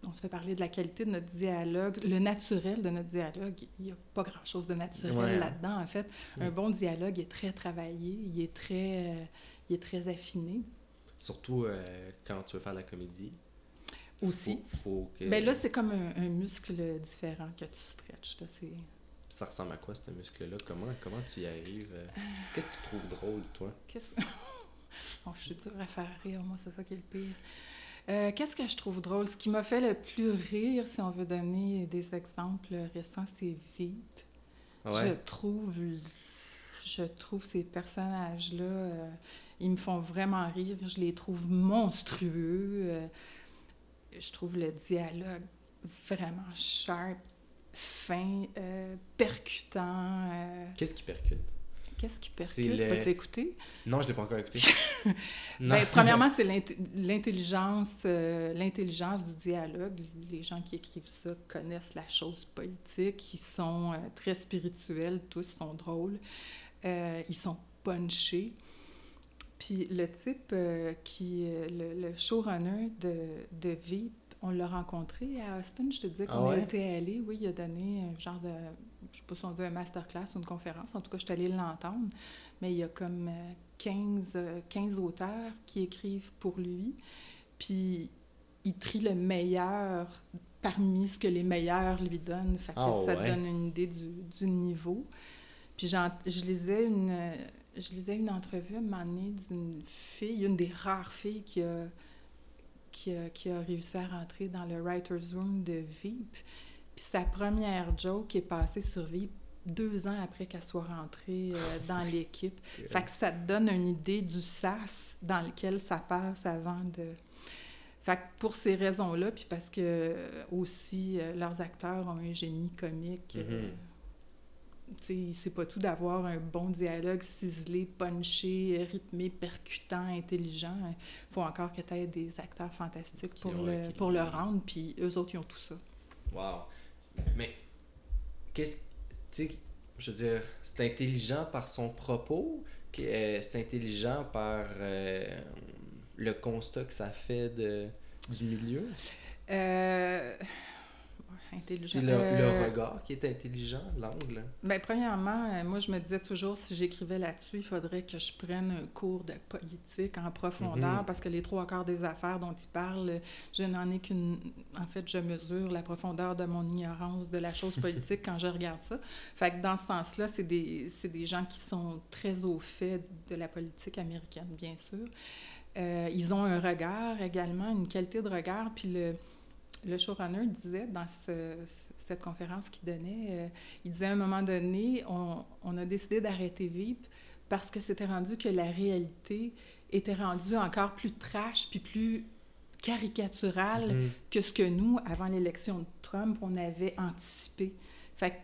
Speaker 2: on se fait parler de la qualité de notre dialogue, le naturel de notre dialogue, il n'y a pas grand-chose de naturel
Speaker 1: Ouais.
Speaker 2: là-dedans, en fait. Un
Speaker 1: Mm.
Speaker 2: bon dialogue est très travaillé, il est très, il est très affiné
Speaker 1: Surtout quand tu veux faire de la comédie.
Speaker 2: Aussi.
Speaker 1: Faut, faut que...
Speaker 2: Ben là, c'est comme un, un muscle différent que tu stretches. Là, c'est...
Speaker 1: Ça ressemble à quoi, ce muscle-là? Comment, comment tu y arrives? euh? Qu'est-ce que tu trouves drôle, toi?
Speaker 2: Qu'est-ce... oh, je suis dure à faire rire, moi, c'est ça qui est le pire. Euh, qu'est-ce que je trouve drôle? Ce qui m'a fait le plus rire, si on veut donner des exemples récents, c'est.
Speaker 1: Ah
Speaker 2: Je trouve, je trouve ces personnages-là, euh, ils me font vraiment rire. Je les trouve monstrueux. euh, je trouve le dialogue vraiment sharp, fin, euh, percutant. euh,
Speaker 1: Qu'est-ce qui percute?
Speaker 2: Qu'est-ce qui percute?
Speaker 1: le-
Speaker 2: Vas-tu écouter?
Speaker 1: Non, je l'ai pas encore écouté. non.
Speaker 2: Ben, premièrement, c'est l'intelligence, euh, l'intelligence du dialogue. Les gens qui écrivent ça connaissent la chose politique. Ils sont euh, très spirituels, tous sont drôles. Euh, ils sont punchés. Puis le type euh, qui, euh, le, le showrunner de, de Veep, on l'a rencontré à Austin. Je te disais
Speaker 1: Ah
Speaker 2: qu'on
Speaker 1: ouais?
Speaker 2: était allé. Oui, il a donné un genre de, je sais pas si on dit un masterclass ou une conférence. En tout cas, je suis allée l'entendre. Mais il y a comme euh, 15, euh, 15 auteurs qui écrivent pour lui. Puis il trie le meilleur parmi ce que les meilleurs lui donnent. Fait que
Speaker 1: Ah
Speaker 2: ça te donne une idée du, du niveau. Puis je lisais une je lisais une entrevue à un moment donné d'une fille, une des rares filles qui a, qui a, qui a réussi à rentrer dans le writer's room de Veep. Puis sa première joke est passée sur Veep deux ans après qu'elle soit rentrée euh, dans l'équipe. Fait que ça te donne une idée du sas dans lequel ça passe avant de... Fait que pour ces raisons-là, puis parce que euh, aussi euh, leurs acteurs ont un génie comique, sais, c'est pas tout d'avoir un bon dialogue ciselé, punché, rythmé, percutant, intelligent. Il faut encore que tu aies des acteurs fantastiques pour, le, pour le rendre, puis eux autres, ils ont tout ça.
Speaker 1: Wow. Mais, qu'est-ce. Tu sais, je veux dire, c'est intelligent par son propos, euh, c'est intelligent par euh, le constat que ça fait de, du milieu?
Speaker 2: Euh... intelligent.
Speaker 1: C'est le,
Speaker 2: Euh,
Speaker 1: le regard qui est intelligent, l'angle.
Speaker 2: Ben, premièrement, euh, moi, je me disais toujours, si j'écrivais là-dessus, il faudrait que je prenne un cours de politique en profondeur,
Speaker 1: Mhm.
Speaker 2: parce que les trois quarts des affaires dont il parle, je n'en ai qu'une... En fait, je mesure la profondeur de mon ignorance de la chose politique quand je regarde ça. Fait que dans ce sens-là, c'est des, c'est des gens qui sont très au fait de la politique américaine, bien sûr. Euh, ils ont un regard également, une qualité de regard, puis le... Le showrunner disait dans ce- cette conférence qu'il donnait, euh, il disait à un moment donné, on, on a décidé d'arrêter Veep parce que c'était rendu que la réalité était rendue encore plus trash puis plus caricaturale
Speaker 1: Mhm.
Speaker 2: que ce que nous, avant l'élection de Trump, on avait anticipé. Fait que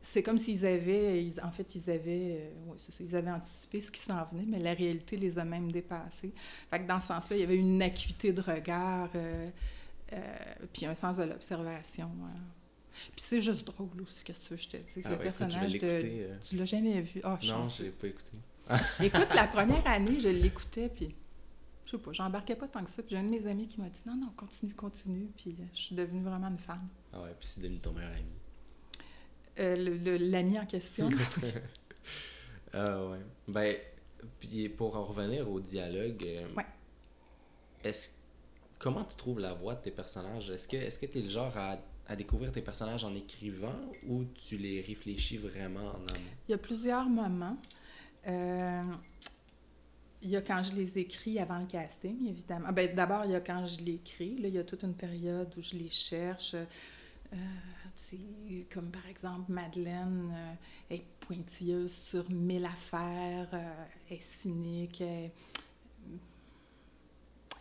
Speaker 2: c'est comme s'ils avaient, ils- en fait, ils avaient, euh, ça, ils avaient anticipé ce qui s'en venait, mais la réalité les a même dépassés. Fait que dans ce sens-là, il y avait une acuité de regard, euh, puis un sens de l'observation. euh. Puis c'est juste drôle aussi, qu'est-ce que tu veux que je te dise?
Speaker 1: Ah
Speaker 2: le
Speaker 1: ouais, écoute, je
Speaker 2: personnage de...
Speaker 1: euh.
Speaker 2: Tu l'as jamais vu? Ah,
Speaker 1: Non,
Speaker 2: chanceux.
Speaker 1: je l'ai pas écouté.
Speaker 2: Écoute, la première année, je l'écoutais, puis je sais pas, j'embarquais pas tant que ça. Puis j'ai un de mes amis qui m'a dit non, non, continue, continue. Puis euh, je suis devenue vraiment une fan.
Speaker 1: Ah ouais, puis c'est devenu ton meilleur ami.
Speaker 2: Euh, L'ami en question.
Speaker 1: Ah ouais. Ben, puis pour en revenir au dialogue, euh,
Speaker 2: Ouais.
Speaker 1: est-ce comment tu trouves la voix de tes personnages? Est-ce que que tu es le genre à, découvrir tes personnages en écrivant ou tu les réfléchis vraiment en amont?
Speaker 2: Il y a plusieurs moments. Euh, il y a quand je les écris avant le casting, évidemment. Ben, D'abord, il y a quand je les écris. Là, il y a toute une période où je les cherche. Euh, comme par exemple, Madeleine euh, est pointilleuse sur mille affaires, est cynique, est,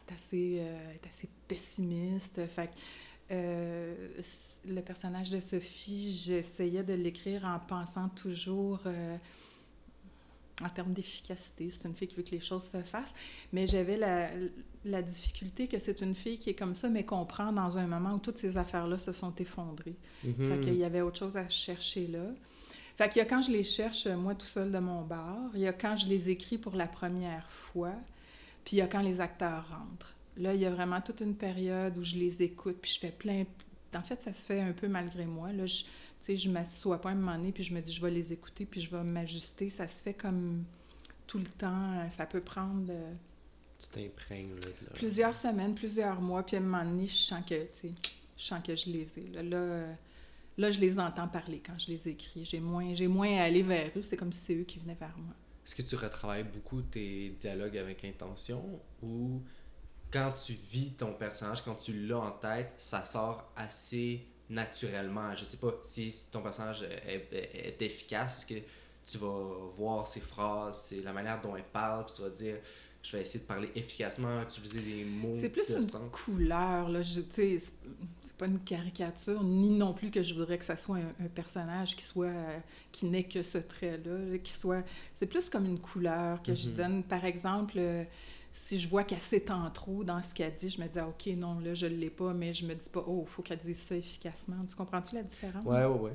Speaker 2: est assez, euh, est assez pessimiste. Fait le personnage de Sophie, j'essayais de l'écrire en pensant toujours en termes d'efficacité. C'est une fille qui veut que les choses se fassent. Mais j'avais la, la, difficulté que c'est une fille qui est comme ça, mais comprend dans un moment où toutes ces affaires-là se sont effondrées. Mm -hmm. Fait qu'il y avait autre chose à chercher là. Fait qu'il y a quand je les cherche, moi, tout seul de mon bar. Il y a quand je les écris pour la première fois. Puis il y a quand les acteurs rentrent. Là, il y a vraiment toute une période où je les écoute, puis je fais plein... En fait, ça se fait un peu malgré moi. Là, je je m'assois pas un moment donné, puis je me dis, je vais les écouter, puis je vais m'ajuster. Ça se fait comme tout le temps. Ça peut prendre... Euh,
Speaker 1: tu t'imprègnes, là,
Speaker 2: Plusieurs semaines, plusieurs mois, puis à un moment donné, je sens que, tu je sens que je les ai. Là, là, euh, là, je les entends parler quand je les écris. J'ai moins, j'ai moins à aller vers eux. C'est comme si c'est eux qui venaient vers moi.
Speaker 1: Est-ce que tu retravailles beaucoup tes dialogues avec intention ou quand tu vis ton personnage, quand tu l'as en tête, ça sort assez naturellement? Je sais pas si ton personnage est, efficace, est-ce que tu vas voir ses phrases, c'est la manière dont elle parle, puis tu vas dire je vais essayer de parler efficacement, utiliser des mots.
Speaker 2: C'est plus une couleur, là. C'est pas une caricature, ni non plus que je voudrais que ça soit un, personnage qui soit qui n'ait que ce trait-là, qui soit. C'est plus comme une couleur que je mm-hmm. donne. Par exemple, euh, si je vois qu'elle s'étend trop dans ce qu'elle dit, je me dis, ah, OK, non, là, je ne l'ai pas, mais je me dis pas, oh, il faut qu'elle dise ça efficacement. Tu comprends-tu la différence?
Speaker 1: Oui, oui,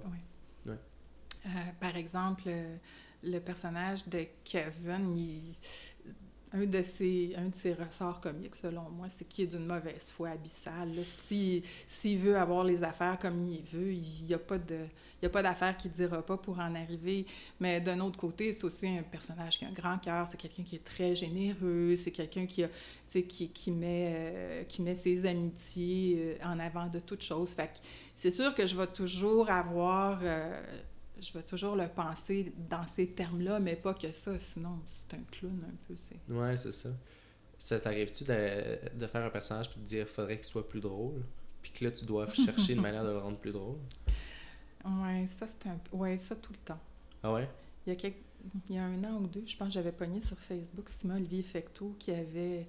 Speaker 1: oui.
Speaker 2: par exemple, le personnage de Kevin, il, un de ses, un de ses ressorts comiques, selon moi, c'est qu'il est d'une mauvaise foi abyssale. S'il si, veut avoir les affaires comme il veut, il n'y a pas d'affaires qu'il ne dira pas pour en arriver. Mais d'un autre côté, c'est aussi un personnage qui a un grand cœur, c'est quelqu'un qui est très généreux, c'est quelqu'un qui, a, qui, qui, met, euh, qui met ses amitiés euh, en avant de toute chose. Fait c'est sûr que je vais toujours avoir... Euh, je vais toujours le penser dans ces termes-là, mais pas que ça, sinon c'est un clown un peu.
Speaker 1: Ouais, c'est ça. Ça t'arrive-tu de, de, faire un personnage et de dire faudrait qu'il soit plus drôle, puis que là tu dois chercher une manière de le rendre plus drôle?
Speaker 2: Ouais, ça c'est un ouais, ça tout le temps.
Speaker 1: Ah ouais?
Speaker 2: Il y a quelques... il y a un an ou deux, je pense que j'avais pogné sur Facebook Simon Olivier Fecteau qui avait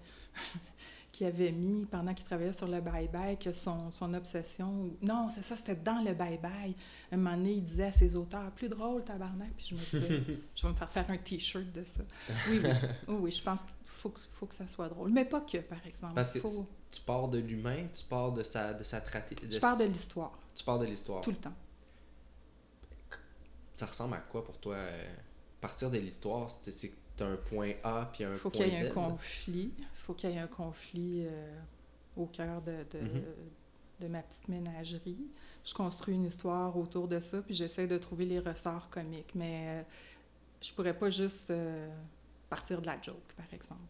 Speaker 2: qui avait mis pendant qu'il travaillait sur le bye-bye que son, son obsession. Non, c'est ça, c'était dans le bye-bye. Un moment donné, il disait à ses auteurs Plus drôle, tabarnak. Puis je me disais Je vais me faire faire un T-shirt de ça. Oui, oui. oui, je pense qu'il faut, que, faut que ça soit drôle. Mais pas que, par exemple.
Speaker 1: Parce que tu pars de l'humain, tu pars de sa, de sa
Speaker 2: De je pars de l'histoire.
Speaker 1: Tu pars de l'histoire.
Speaker 2: Tout le temps.
Speaker 1: Ça ressemble à quoi pour toi euh, Partir de l'histoire, c'est tu as un point A puis un
Speaker 2: faut
Speaker 1: point Z.
Speaker 2: Il faut qu'il y ait un conflit. Il faut qu'il y ait un conflit euh, au cœur de, de, mm-hmm. de, ma petite ménagerie. Je construis une histoire autour de ça, puis j'essaie de trouver les ressorts comiques. Mais euh, je pourrais pas juste euh, partir de la joke, par exemple.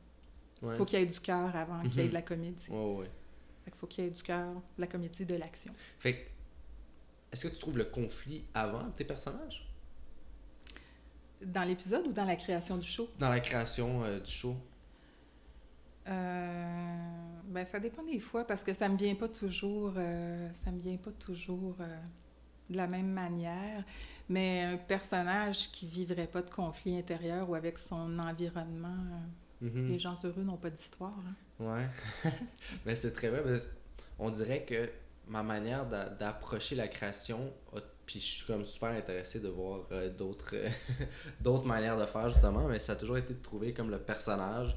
Speaker 2: Il faut qu'il y ait du cœur avant qu'il y ait mm-hmm. de la comédie.
Speaker 1: Ouais, ouais.
Speaker 2: Il faut qu'il y ait du cœur, de la comédie, de l'action.
Speaker 1: Fait est-ce que tu trouves le conflit avant tes personnages?
Speaker 2: Dans l'épisode ou dans la création du show?
Speaker 1: Dans la création euh, du show.
Speaker 2: Euh, ben, ça dépend des fois parce que ça me vient pas toujours, euh, ça me vient pas toujours de la même manière. Mais un personnage qui vivrait pas de conflit intérieur ou avec son environnement, mm-hmm. les gens heureux n'ont pas d'histoire. Hein.
Speaker 1: Ouais, mais c'est très vrai. On dirait que ma manière d'approcher la création puis je suis comme super intéressé de voir euh, d'autres d'autres manières de faire justement, mais ça a toujours été de trouver comme le personnage.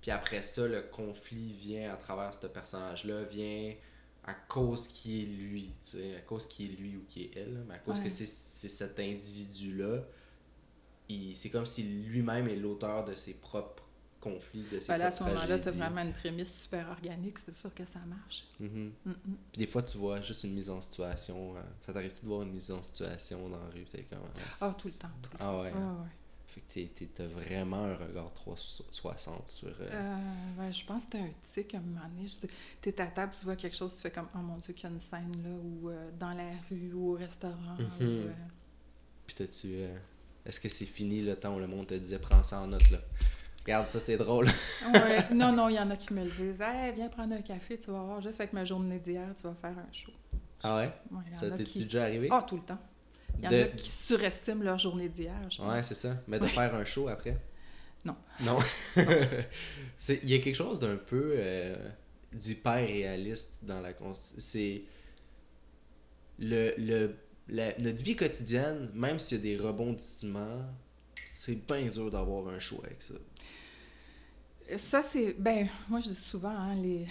Speaker 1: Puis après ça, le conflit vient à travers ce personnage-là, vient à cause qui est lui, tu sais, à cause qui est lui ou qui est elle, mais à cause que c'est cet individu-là, c'est comme si lui-même est l'auteur de ses propres conflit de ces
Speaker 2: ben À ce moment-là, tu as vraiment une prémisse super organique, c'est sûr que ça marche.
Speaker 1: Mm-hmm. Puis des fois, tu vois juste une mise en situation. Euh, ça t'arrive-tu de voir une mise en situation dans la rue? Es comme,
Speaker 2: ah, tout le temps. Tout le
Speaker 1: ah ouais. Ah, ouais. Fait que t'as vraiment un regard 360 sur... Euh...
Speaker 2: Euh, je pense que t'as un tic à un moment donné. T'es à table, tu vois quelque chose, tu fais comme « Oh mon Dieu, qu'il y a une scène là, ou euh, dans la rue, ou au restaurant.
Speaker 1: Mm-hmm. Puis t'as-tu... Est-ce que c'est fini le temps où le monde te disait « Prends ça en note, là » Regarde, ça c'est drôle.
Speaker 2: ouais. Non, non, il y en a qui me le disent. Hey, viens prendre un café, tu vas voir, juste avec ma journée d'hier, tu vas faire un show.
Speaker 1: Ah ouais?
Speaker 2: Ouais, il y en
Speaker 1: Ça
Speaker 2: qui-
Speaker 1: déjà arrivé?
Speaker 2: Ah, tout le temps. Il y en
Speaker 1: De-
Speaker 2: a qui surestiment leur journée d'hier. je pense.
Speaker 1: Ouais, c'est ça. Mais de
Speaker 2: Ouais.
Speaker 1: faire un show après?
Speaker 2: Non.
Speaker 1: Non. Il y a quelque chose d'un peu euh, d'hyper réaliste dans la C'est. Le, le, la- notre vie quotidienne, même s'il y a des rebondissements, c'est bien dur d'avoir un show avec ça.
Speaker 2: Ça, c'est. Ben, moi, je dis souvent, hein, les,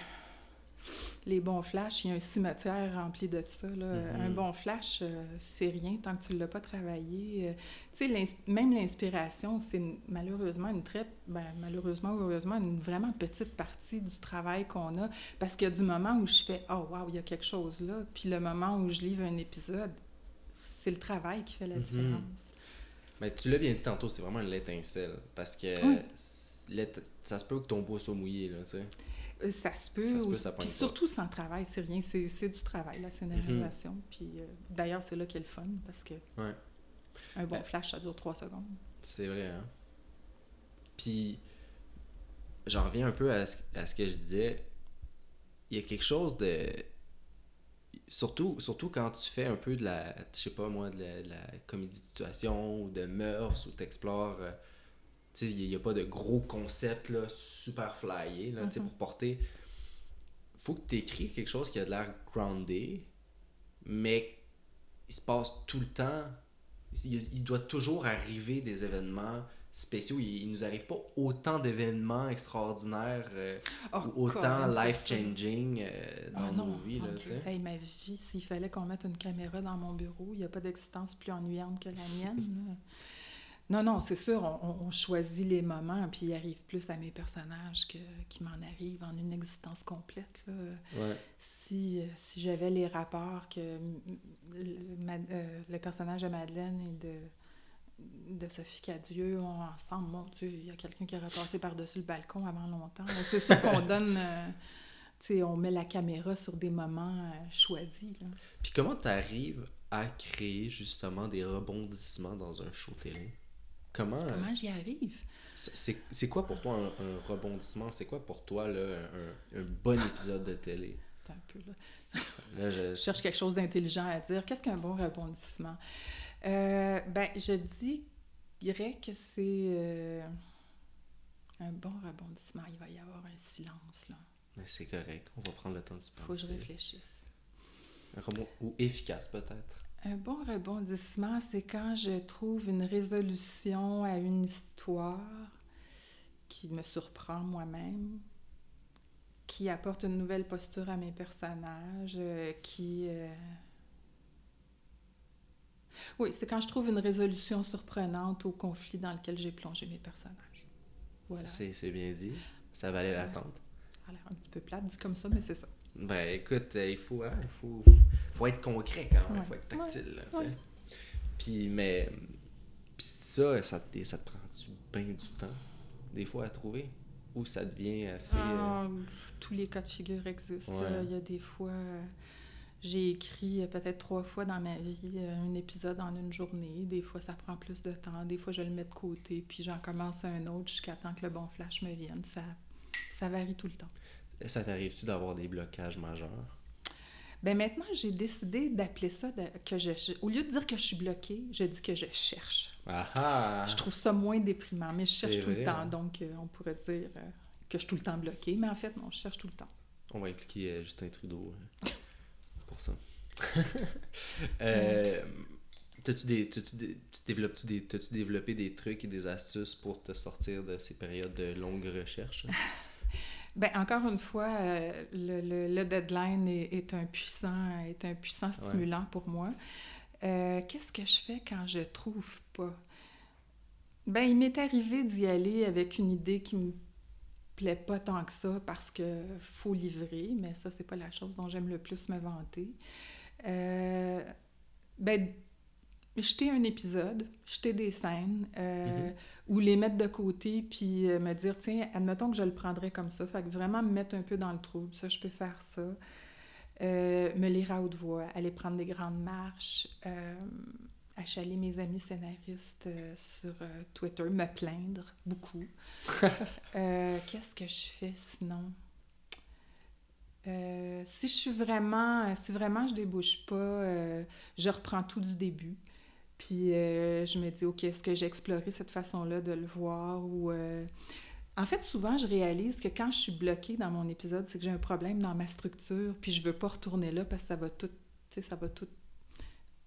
Speaker 2: les bons flashs, il y a un cimetière rempli de ça. Là.
Speaker 1: Mhm.
Speaker 2: Un bon flash, euh, c'est rien tant que tu ne l'as pas travaillé. Euh, tu sais, même l'inspiration, c'est malheureusement une très. Ben, malheureusement ou heureusement, une vraiment petite partie du travail qu'on a. Parce qu'il y a du moment où je fais Oh, wow, il y a quelque chose là. Puis le moment où je livre un épisode, c'est le travail qui fait la
Speaker 1: Mhm.
Speaker 2: différence.
Speaker 1: Mais tu l'as bien dit tantôt, c'est vraiment l'étincelle. Parce que
Speaker 2: Oui.
Speaker 1: Ça se peut que ton bois soit mouillé, là, tu sais.
Speaker 2: Euh, Ça se peut.
Speaker 1: Ça se peut, ça
Speaker 2: puis surtout sans travail, c'est rien. C'est du travail, la scénarisation. Puis euh, d'ailleurs, c'est là qu'il y a le fun parce que
Speaker 1: Ouais.
Speaker 2: un bon
Speaker 1: Euh,
Speaker 2: flash, ça dure trois secondes.
Speaker 1: C'est vrai, hein? Puis, j'en reviens un peu à ce, à ce que je disais. Il y a quelque chose de. Surtout, surtout quand tu fais un peu de la. Je sais pas moi, de la, de la comédie de situation ou de mœurs ou t'explores. Il n'y a, pas de gros concept là, super flyé là, sais,
Speaker 2: Mhm.
Speaker 1: pour porter. Faut que tu écris quelque chose qui a de l'air groundé, mais il se passe tout le temps. Il, il doit toujours arriver des événements spéciaux. Il, il nous arrive pas autant d'événements extraordinaires euh,
Speaker 2: Oh,
Speaker 1: ou autant life-changing euh, dans
Speaker 2: Ah
Speaker 1: nos
Speaker 2: non,
Speaker 1: vies. Là.
Speaker 2: Hey, ma vie, s'il fallait qu'on mette une caméra dans mon bureau, il n'y a pas d'existence plus ennuyante que la mienne. Non, non, c'est sûr, on, choisit les moments, puis il arrive plus à mes personnages que, qui m'en arrive en une existence complète. là.
Speaker 1: Ouais.
Speaker 2: Si, si j'avais les rapports que m- le, ma- euh, le personnage de Madeleine et de, de Sophie Cadieux ont ensemble, mon Dieu, il y a quelqu'un qui aurait passé par-dessus le balcon avant longtemps. C'est sûr qu'on donne, euh, on met la caméra sur des moments euh, choisis. là.
Speaker 1: Puis comment tu arrives à créer justement des rebondissements dans un show télé? Comment, euh,
Speaker 2: Comment j'y arrive?
Speaker 1: c'est- quoi pour toi un, un rebondissement? C'est quoi pour toi là, un, un bon épisode de télé?
Speaker 2: Un peu, là.
Speaker 1: Là, je,
Speaker 2: Je cherche quelque chose d'intelligent à dire. Qu'est-ce qu'un bon rebondissement? Euh, ben, je dis- dirais que c'est euh, un bon rebondissement. Il va y avoir un silence, là.
Speaker 1: Mais c'est correct, on va prendre le temps de se
Speaker 2: Faut que je
Speaker 1: penser.
Speaker 2: réfléchisse.
Speaker 1: Un rebond ou efficace peut-être.
Speaker 2: Un bon rebondissement, c'est quand je trouve une résolution à une histoire qui me surprend moi-même, qui apporte une nouvelle posture à mes personnages, euh, qui... euh, Oui, c'est quand je trouve une résolution surprenante au conflit dans lequel j'ai plongé mes personnages. Voilà.
Speaker 1: C'est bien dit. Ça valait l'attente.
Speaker 2: a l'air un petit peu plate dit comme ça, mais c'est ça.
Speaker 1: Ben écoute, euh, il faut, hein, il faut, faut être concret quand même, il
Speaker 2: Ouais.
Speaker 1: faut être tactile. là. Puis, mais, puis ça, ça, te- ça te prend-tu bien du temps, des fois, à trouver? Ou ça devient assez. euh,
Speaker 2: Ah, tous les cas de figure existent. là. Il y a des fois, euh, j'ai écrit euh, peut-être trois fois dans ma vie euh, un épisode en une journée. Des fois, ça prend plus de temps. Des fois, je le mets de côté, puis j'en commence un autre jusqu'à temps que le bon flash me vienne. Ça, ça varie tout le temps.
Speaker 1: Ça t'arrive-tu d'avoir des blocages majeurs?
Speaker 2: Ben maintenant, j'ai décidé d'appeler ça de- que je. Au lieu de dire que je suis bloquée, je dis que je cherche.
Speaker 1: Ah ah!
Speaker 2: Je trouve ça moins déprimant, mais je cherche tout le temps.
Speaker 1: hein?
Speaker 2: Donc, euh, on pourrait dire euh, que je suis tout le temps bloquée, mais en fait, non, je cherche tout le temps.
Speaker 1: On va impliquer euh, Justin Trudeau euh, pour ça. euh, T'as-tu des, t'as-tu des- tu développes-tu des, t'as-tu développé des trucs et des astuces pour te sortir de ces périodes de longue recherche?
Speaker 2: Ben, encore une fois, euh, le, le- le deadline est, est un puissant, est un puissant stimulant pour moi. Euh, Qu'est-ce que je fais quand je trouve pas? Ben, il m'est arrivé d'y aller avec une idée qui me plaît pas tant que ça parce que faut livrer, mais ça, c'est pas la chose dont j'aime le plus me vanter. Euh, ben, jeter un épisode, jeter des scènes, euh,
Speaker 1: Mhm.
Speaker 2: ou les mettre de côté, puis euh, me dire, tiens, admettons que je le prendrais comme ça. Fait que vraiment me mettre un peu dans le trouble. Ça, je peux faire ça. Euh, me lire à haute voix, aller prendre des grandes marches, euh, achaler mes amis scénaristes euh, sur Twitter, me plaindre beaucoup. Qu'est-ce que je fais sinon? Si je suis vraiment, si vraiment je débouche pas, je reprends tout du début. Puis euh, je me dis, OK, est-ce que j'ai exploré cette façon-là de le voir ou... euh, En fait, souvent, je réalise que quand je suis bloquée dans mon épisode, c'est que j'ai un problème dans ma structure, puis je veux pas retourner là parce que ça va tout, ça va tout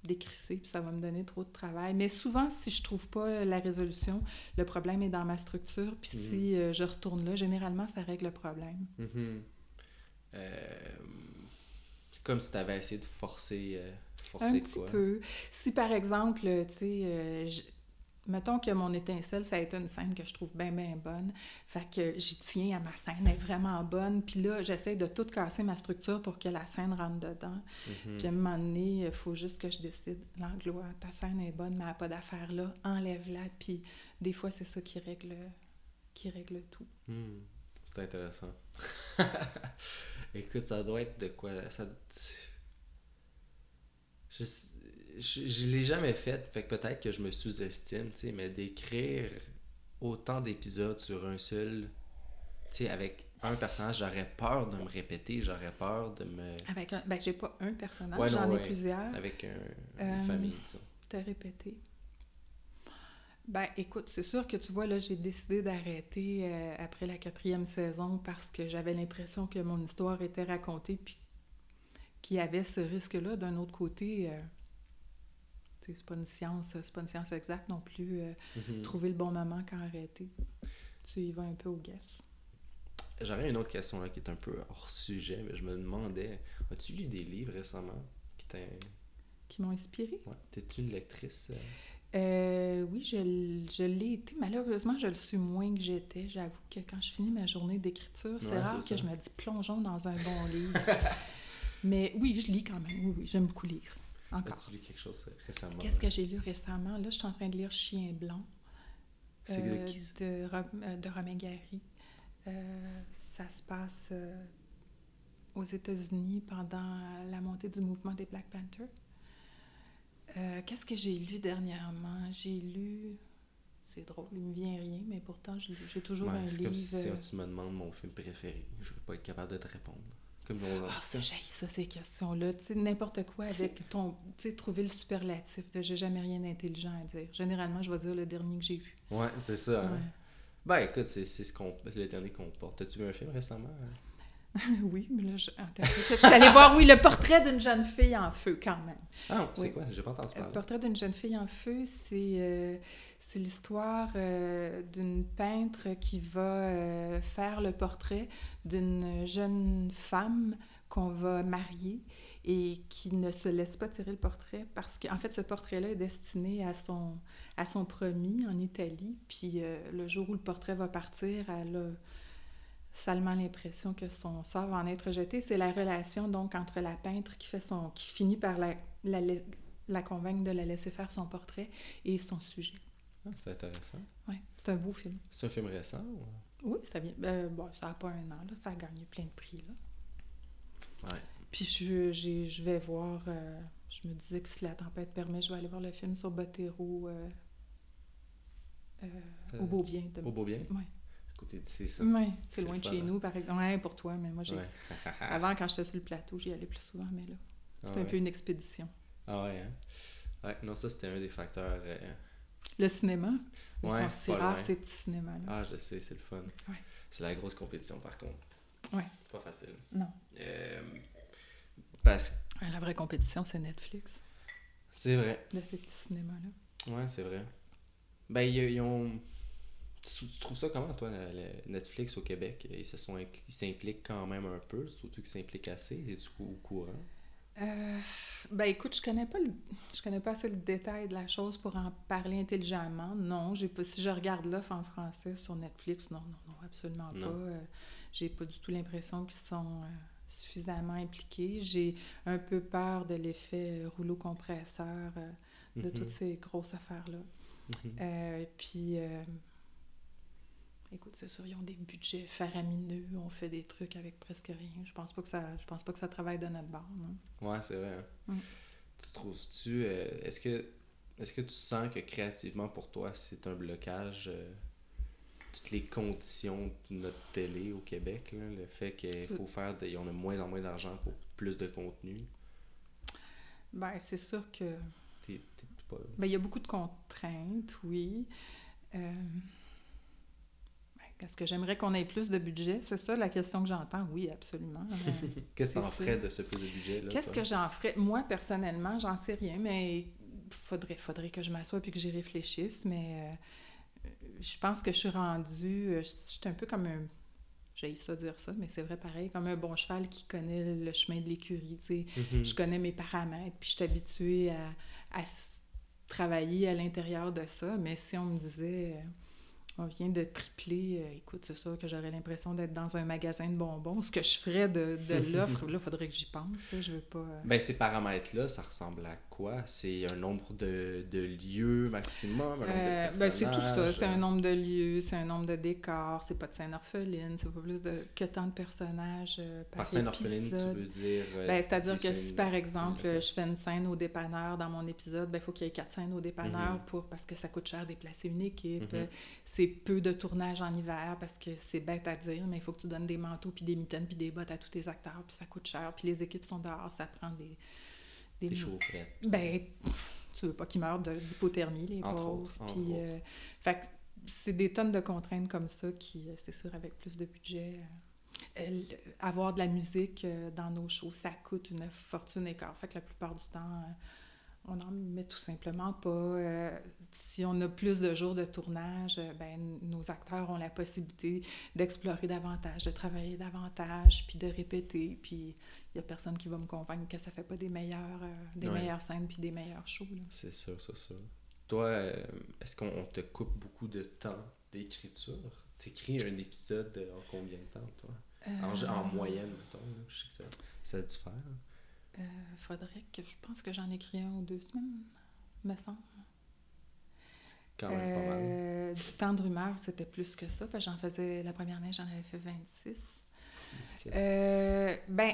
Speaker 2: décrisser, puis ça va me donner trop de travail. Mais souvent, si je trouve pas la résolution, le problème est dans ma structure, puis
Speaker 1: Mhm.
Speaker 2: si euh, je retourne là, généralement, ça règle le problème.
Speaker 1: Mhm. C'est comme si tu avais essayé de forcer, euh,
Speaker 2: Un
Speaker 1: de
Speaker 2: petit
Speaker 1: quoi.
Speaker 2: peu. Si par exemple, tu sais, euh, mettons que mon étincelle, ça a été une scène que je trouve bien, bien bonne. Fait que j'y tiens à ma scène, elle est vraiment bonne. Puis là, j'essaie de tout casser ma structure pour que la scène rentre dedans.
Speaker 1: Mhm.
Speaker 2: Puis à un moment donné, il faut juste que je décide, l'anglois, ta scène est bonne, mais elle n'a pas d'affaire là, enlève-la. Puis des fois, c'est ça qui règle, qui règle tout.
Speaker 1: Hmm, C'est intéressant. Écoute, ça doit être de quoi ça... Je, je, je l'ai jamais fait, fait que peut-être que je me sous-estime, tu sais, mais d'écrire autant d'épisodes sur un seul, tu sais, avec un personnage, j'aurais peur de me répéter, j'aurais peur de me...
Speaker 2: Avec un, ben, j'ai pas un personnage,
Speaker 1: Ouais,
Speaker 2: j'en ai
Speaker 1: ouais.
Speaker 2: plusieurs.
Speaker 1: avec un-
Speaker 2: Euh,
Speaker 1: une famille, disons.
Speaker 2: Te répéter. Ben, écoute, c'est sûr que tu vois, là, j'ai décidé d'arrêter euh, après la quatrième saison parce que j'avais l'impression que mon histoire était racontée puis qu'il y avait ce risque-là. D'un autre côté, euh, c'est pas une science, c'est pas une science exacte non plus. euh,
Speaker 1: Mhm.
Speaker 2: Trouver le bon moment quand arrêter. Tu y vas un peu au guess.
Speaker 1: J'aurais une autre question là qui est un peu hors sujet, mais je me demandais, as-tu lu des livres récemment qui
Speaker 2: Qui m'ont inspiré?
Speaker 1: Ouais. T'es-tu une lectrice? euh?
Speaker 2: Euh, oui, je, je l'ai été. Malheureusement, je le suis moins que j'étais. J'avoue que quand je finis ma journée d'écriture, c'est
Speaker 1: Ouais,
Speaker 2: rare que
Speaker 1: ça.
Speaker 2: je me dis plongeons dans un bon livre. Mais oui, je lis quand même. Oui, oui, j'aime beaucoup lire. Encore.
Speaker 1: As-tu lu quelque chose euh, récemment?
Speaker 2: Qu'est-ce que j'ai lu récemment? Là, je suis en train de lire Chien blanc
Speaker 1: C'est de
Speaker 2: euh,
Speaker 1: qui?
Speaker 2: de, Ro- euh, de Romain Gary. Euh, ça se passe euh, aux États-Unis pendant la montée du mouvement des Black Panthers. Euh, Qu'est-ce que j'ai lu dernièrement? J'ai lu... C'est drôle, il me vient rien, mais pourtant, j'ai j'ai toujours
Speaker 1: Ouais,
Speaker 2: un
Speaker 1: c'est
Speaker 2: livre...
Speaker 1: comme si
Speaker 2: euh,
Speaker 1: tu me demandes mon film préféré. Je vais pas être capable de te répondre. Comme on
Speaker 2: Ah, ça, j'ai ça, ces questions-là. Tu sais, n'importe quoi avec ton... Tu sais, trouver le superlatif de « j'ai jamais rien d'intelligent à dire ». Généralement, je vais dire le dernier que j'ai vu.
Speaker 1: Ouais, c'est ça. hein. Ben écoute, c'est c'est ce qu'on le dernier qu'on porte. As-tu vu un film récemment?
Speaker 2: oui, mais là, je, suis allée voir, oui, le portrait d'une jeune fille en feu, quand même.
Speaker 1: Ah, c'est
Speaker 2: Oui.
Speaker 1: quoi? J'ai pas entendu
Speaker 2: Le
Speaker 1: parler.
Speaker 2: portrait d'une jeune fille en feu, c'est euh, l'histoire euh, d'une peintre qui va euh, faire le portrait d'une jeune femme qu'on va marier et qui ne se laisse pas tirer le portrait parce qu'en fait, ce portrait-là est destiné à son, à son promis en Italie. Puis euh, le jour où le portrait va partir, elle a salement l'impression que son sort va en être jeté. C'est la relation donc entre la peintre qui fait son qui finit par la, la, la- convaincre de la laisser faire son portrait et son sujet.
Speaker 1: Ah, c'est intéressant.
Speaker 2: Ouais, c'est un beau film.
Speaker 1: C'est un film récent? ou-
Speaker 2: Oui, ça vient. euh, bon, ça n'a pas un an, là, ça a gagné plein de prix. Là.
Speaker 1: Ouais.
Speaker 2: Puis je, je vais voir. euh, je me disais que si la tempête permet, je vais aller voir le film sur Botero euh, euh, au beau bien. De...
Speaker 1: Au beau bien? Côté d'ici, ça.
Speaker 2: Ouais, c'est loin de chez
Speaker 1: fun, hein.
Speaker 2: nous, par exemple. Ouais, pour toi, mais moi, j'ai.
Speaker 1: Ouais.
Speaker 2: Avant, quand j'étais sur le plateau, j'y allais plus souvent, mais là,
Speaker 1: Ah
Speaker 2: c'est un
Speaker 1: ouais.
Speaker 2: peu une expédition.
Speaker 1: Ah ouais, hein? Ouais, non, ça c'était un des facteurs. euh,
Speaker 2: Le cinéma, ils sont si rares, ces petits cinémas-là.
Speaker 1: Ah, je sais, c'est le fun.
Speaker 2: Ouais.
Speaker 1: C'est la grosse compétition par contre.
Speaker 2: Ouais.
Speaker 1: Pas facile.
Speaker 2: Non.
Speaker 1: Euh, parce que
Speaker 2: La vraie compétition, c'est Netflix,
Speaker 1: c'est vrai.
Speaker 2: de ces petits cinémas-là.
Speaker 1: Ouais, c'est vrai. Ben, ils ont. Tu, tu trouves ça comment, toi, Netflix au Québec? Ils se sont impli- ils s'impliquent quand même un peu, surtout qu'ils s'impliquent assez. Es-tu au courant?
Speaker 2: Euh, ben écoute, je connais pas le, je connais pas assez le détail de la chose pour en parler intelligemment. Non, j'ai pas. Si je regarde l'offre en français sur Netflix, non, non, non, absolument
Speaker 1: Non.
Speaker 2: pas. Euh, j'ai pas du tout l'impression qu'ils sont euh, suffisamment impliqués. J'ai un peu peur de l'effet euh, rouleau compresseur de
Speaker 1: Mhm,
Speaker 2: toutes ces grosses affaires-là.
Speaker 1: mhm.
Speaker 2: Euh, puis, écoute, c'est sûr, ils ont des budgets faramineux, on fait des trucs avec presque rien. Je pense pas que ça, je pense pas que ça travaille de notre bord. non.
Speaker 1: Ouais, c'est vrai. hein.
Speaker 2: Mm.
Speaker 1: Tu trouves-tu. euh, Est-ce que est-ce que tu sens que créativement pour toi, c'est un blocage euh, toutes les conditions de notre télé au Québec, là, le fait qu'il faut faire, de, on a moins en moins d'argent pour plus de contenu?
Speaker 2: Ben, c'est sûr que.
Speaker 1: T'es, t'es pas...
Speaker 2: Ben, il y a beaucoup de contraintes, oui. Euh... Est-ce que j'aimerais qu'on ait plus de budget? C'est ça la question que j'entends? Oui, absolument.
Speaker 1: Qu'est-ce que t'en
Speaker 2: c'est
Speaker 1: ferais de ce plus de budget?
Speaker 2: Qu'est-ce que j'en ferais? Moi, personnellement, j'en sais rien, mais faudrait, faudrait que je m'assoie puis que j'y réfléchisse. Mais euh, je pense que je suis rendue. euh, Je je suis un peu comme un. J'ai ça dire ça, mais c'est vrai pareil, comme un bon cheval qui connaît le chemin de l'écurie. tu.
Speaker 1: Mhm.
Speaker 2: Je connais mes paramètres, puis je suis habituée à, à travailler à l'intérieur de ça. Mais si on me disait, euh, on vient de tripler, euh, écoute, c'est sûr que j'aurais l'impression d'être dans un magasin de bonbons. Ce que je ferais de, de l'offre, là, il faudrait que j'y pense. là. Je veux pas. euh,
Speaker 1: Ben, ces paramètres-là, ça ressemble à quoi? C'est un nombre de, de lieux maximum, un nombre
Speaker 2: Euh,
Speaker 1: de
Speaker 2: ben, c'est tout ça. C'est un nombre de lieux, c'est un nombre de décors, c'est pas de scène orpheline, c'est pas plus de que tant de personnages euh, par,
Speaker 1: Par scène orpheline, tu veux dire... euh,
Speaker 2: Ben, C'est-à-dire que si, par exemple, je fais une scène au dépanneur dans mon épisode, ben, il faut qu'il y ait quatre scènes au dépanneur
Speaker 1: Mhm.
Speaker 2: pour, parce que ça coûte cher déplacer une équipe.
Speaker 1: Mhm.
Speaker 2: C'est peu de tournage en hiver parce que c'est bête à dire, mais il faut que tu donnes des manteaux, puis des mitaines, puis des bottes à tous tes acteurs, puis ça coûte cher. Puis les équipes sont dehors, ça prend des... des
Speaker 1: Des chaufferettes.
Speaker 2: ben, tu veux pas qu'ils meurent de- d'hypothermie, les
Speaker 1: Entre
Speaker 2: pauvres.
Speaker 1: autres, entre
Speaker 2: Puis, euh, fait que c'est des tonnes de contraintes comme ça qui, euh, c'est sûr, avec plus de budget. euh, avoir de la musique euh, dans nos shows, ça coûte une fortune et quart. Fait que la plupart du temps, on n'en met tout simplement pas. Euh, si on a plus de jours de tournage, euh, ben, nos acteurs ont la possibilité d'explorer davantage, de travailler davantage, puis de répéter. Puis il n'y a personne qui va me convaincre que ça fait pas des meilleures, euh, des
Speaker 1: Ouais.
Speaker 2: meilleures scènes puis des meilleurs shows.
Speaker 1: C'est ça, c'est ça. Toi, euh, est-ce qu'on on te coupe beaucoup de temps d'écriture? Tu écris un épisode en combien de temps, toi? En, en
Speaker 2: Euh,
Speaker 1: moyenne, mettons. là. Je sais que ça, ça diffère.
Speaker 2: faudrait que je pense que j'en écris un ou deux semaines, me semble.
Speaker 1: Quand même pas mal.
Speaker 2: Euh, du temps de rumeur, c'était plus que ça. j'en faisais la première année, j'en avais fait 26.
Speaker 1: Ok.
Speaker 2: Euh, ben,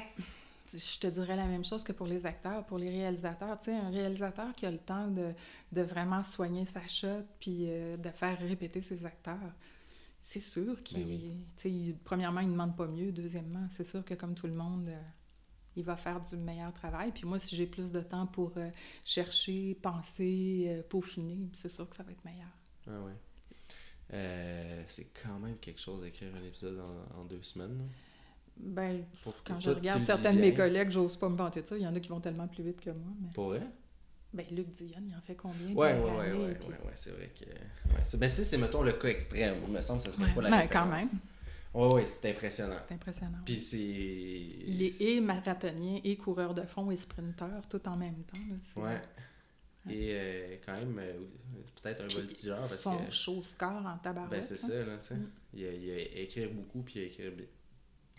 Speaker 2: je te dirais la même chose que pour les acteurs, pour les réalisateurs. Tu sais, un réalisateur qui a le temps de, de vraiment soigner sa shot puis euh, de faire répéter ses acteurs, c'est sûr qu'il.
Speaker 1: Ben oui.
Speaker 2: tu sais, il- premièrement, il ne demande pas mieux. Deuxièmement, c'est sûr que comme tout le monde. euh, il va faire du meilleur travail. Puis moi, si j'ai plus de temps pour euh, chercher, penser, euh, peaufiner, c'est sûr que ça va être meilleur.
Speaker 1: Ah ouais. Euh, c'est quand même quelque chose d'écrire un épisode en, en deux semaines. là.
Speaker 2: Ben, quand je regarde certains de mes collègues, j'ose pas me vanter de ça. Il y en a qui vont tellement plus vite que moi. Mais...
Speaker 1: Pour vrai?
Speaker 2: Ben, Luc Dion, il en fait combien
Speaker 1: Ouais, ouais, ouais, ouais,
Speaker 2: puis-
Speaker 1: ouais, ouais, c'est vrai que. Ouais. Ben, si c'est, mettons, le cas extrême, il me semble que ça serait
Speaker 2: Ouais,
Speaker 1: pas la
Speaker 2: ben, quand même,
Speaker 1: Ouais, ouais, c'est impressionnant.
Speaker 2: c'est impressionnant.
Speaker 1: Puis c'est.
Speaker 2: Il est et marathonien, et coureur de fond, et sprinteur, tout en même temps. là.
Speaker 1: Ouais. Et euh, quand même, euh, peut-être un
Speaker 2: Puis
Speaker 1: voltigeur parce
Speaker 2: son
Speaker 1: que.
Speaker 2: show score en tabarouette.
Speaker 1: Ben, c'est
Speaker 2: hein.
Speaker 1: ça, là, tu sais.
Speaker 2: Mm.
Speaker 1: Il, a, il a écrire beaucoup, puis il a écrire bi-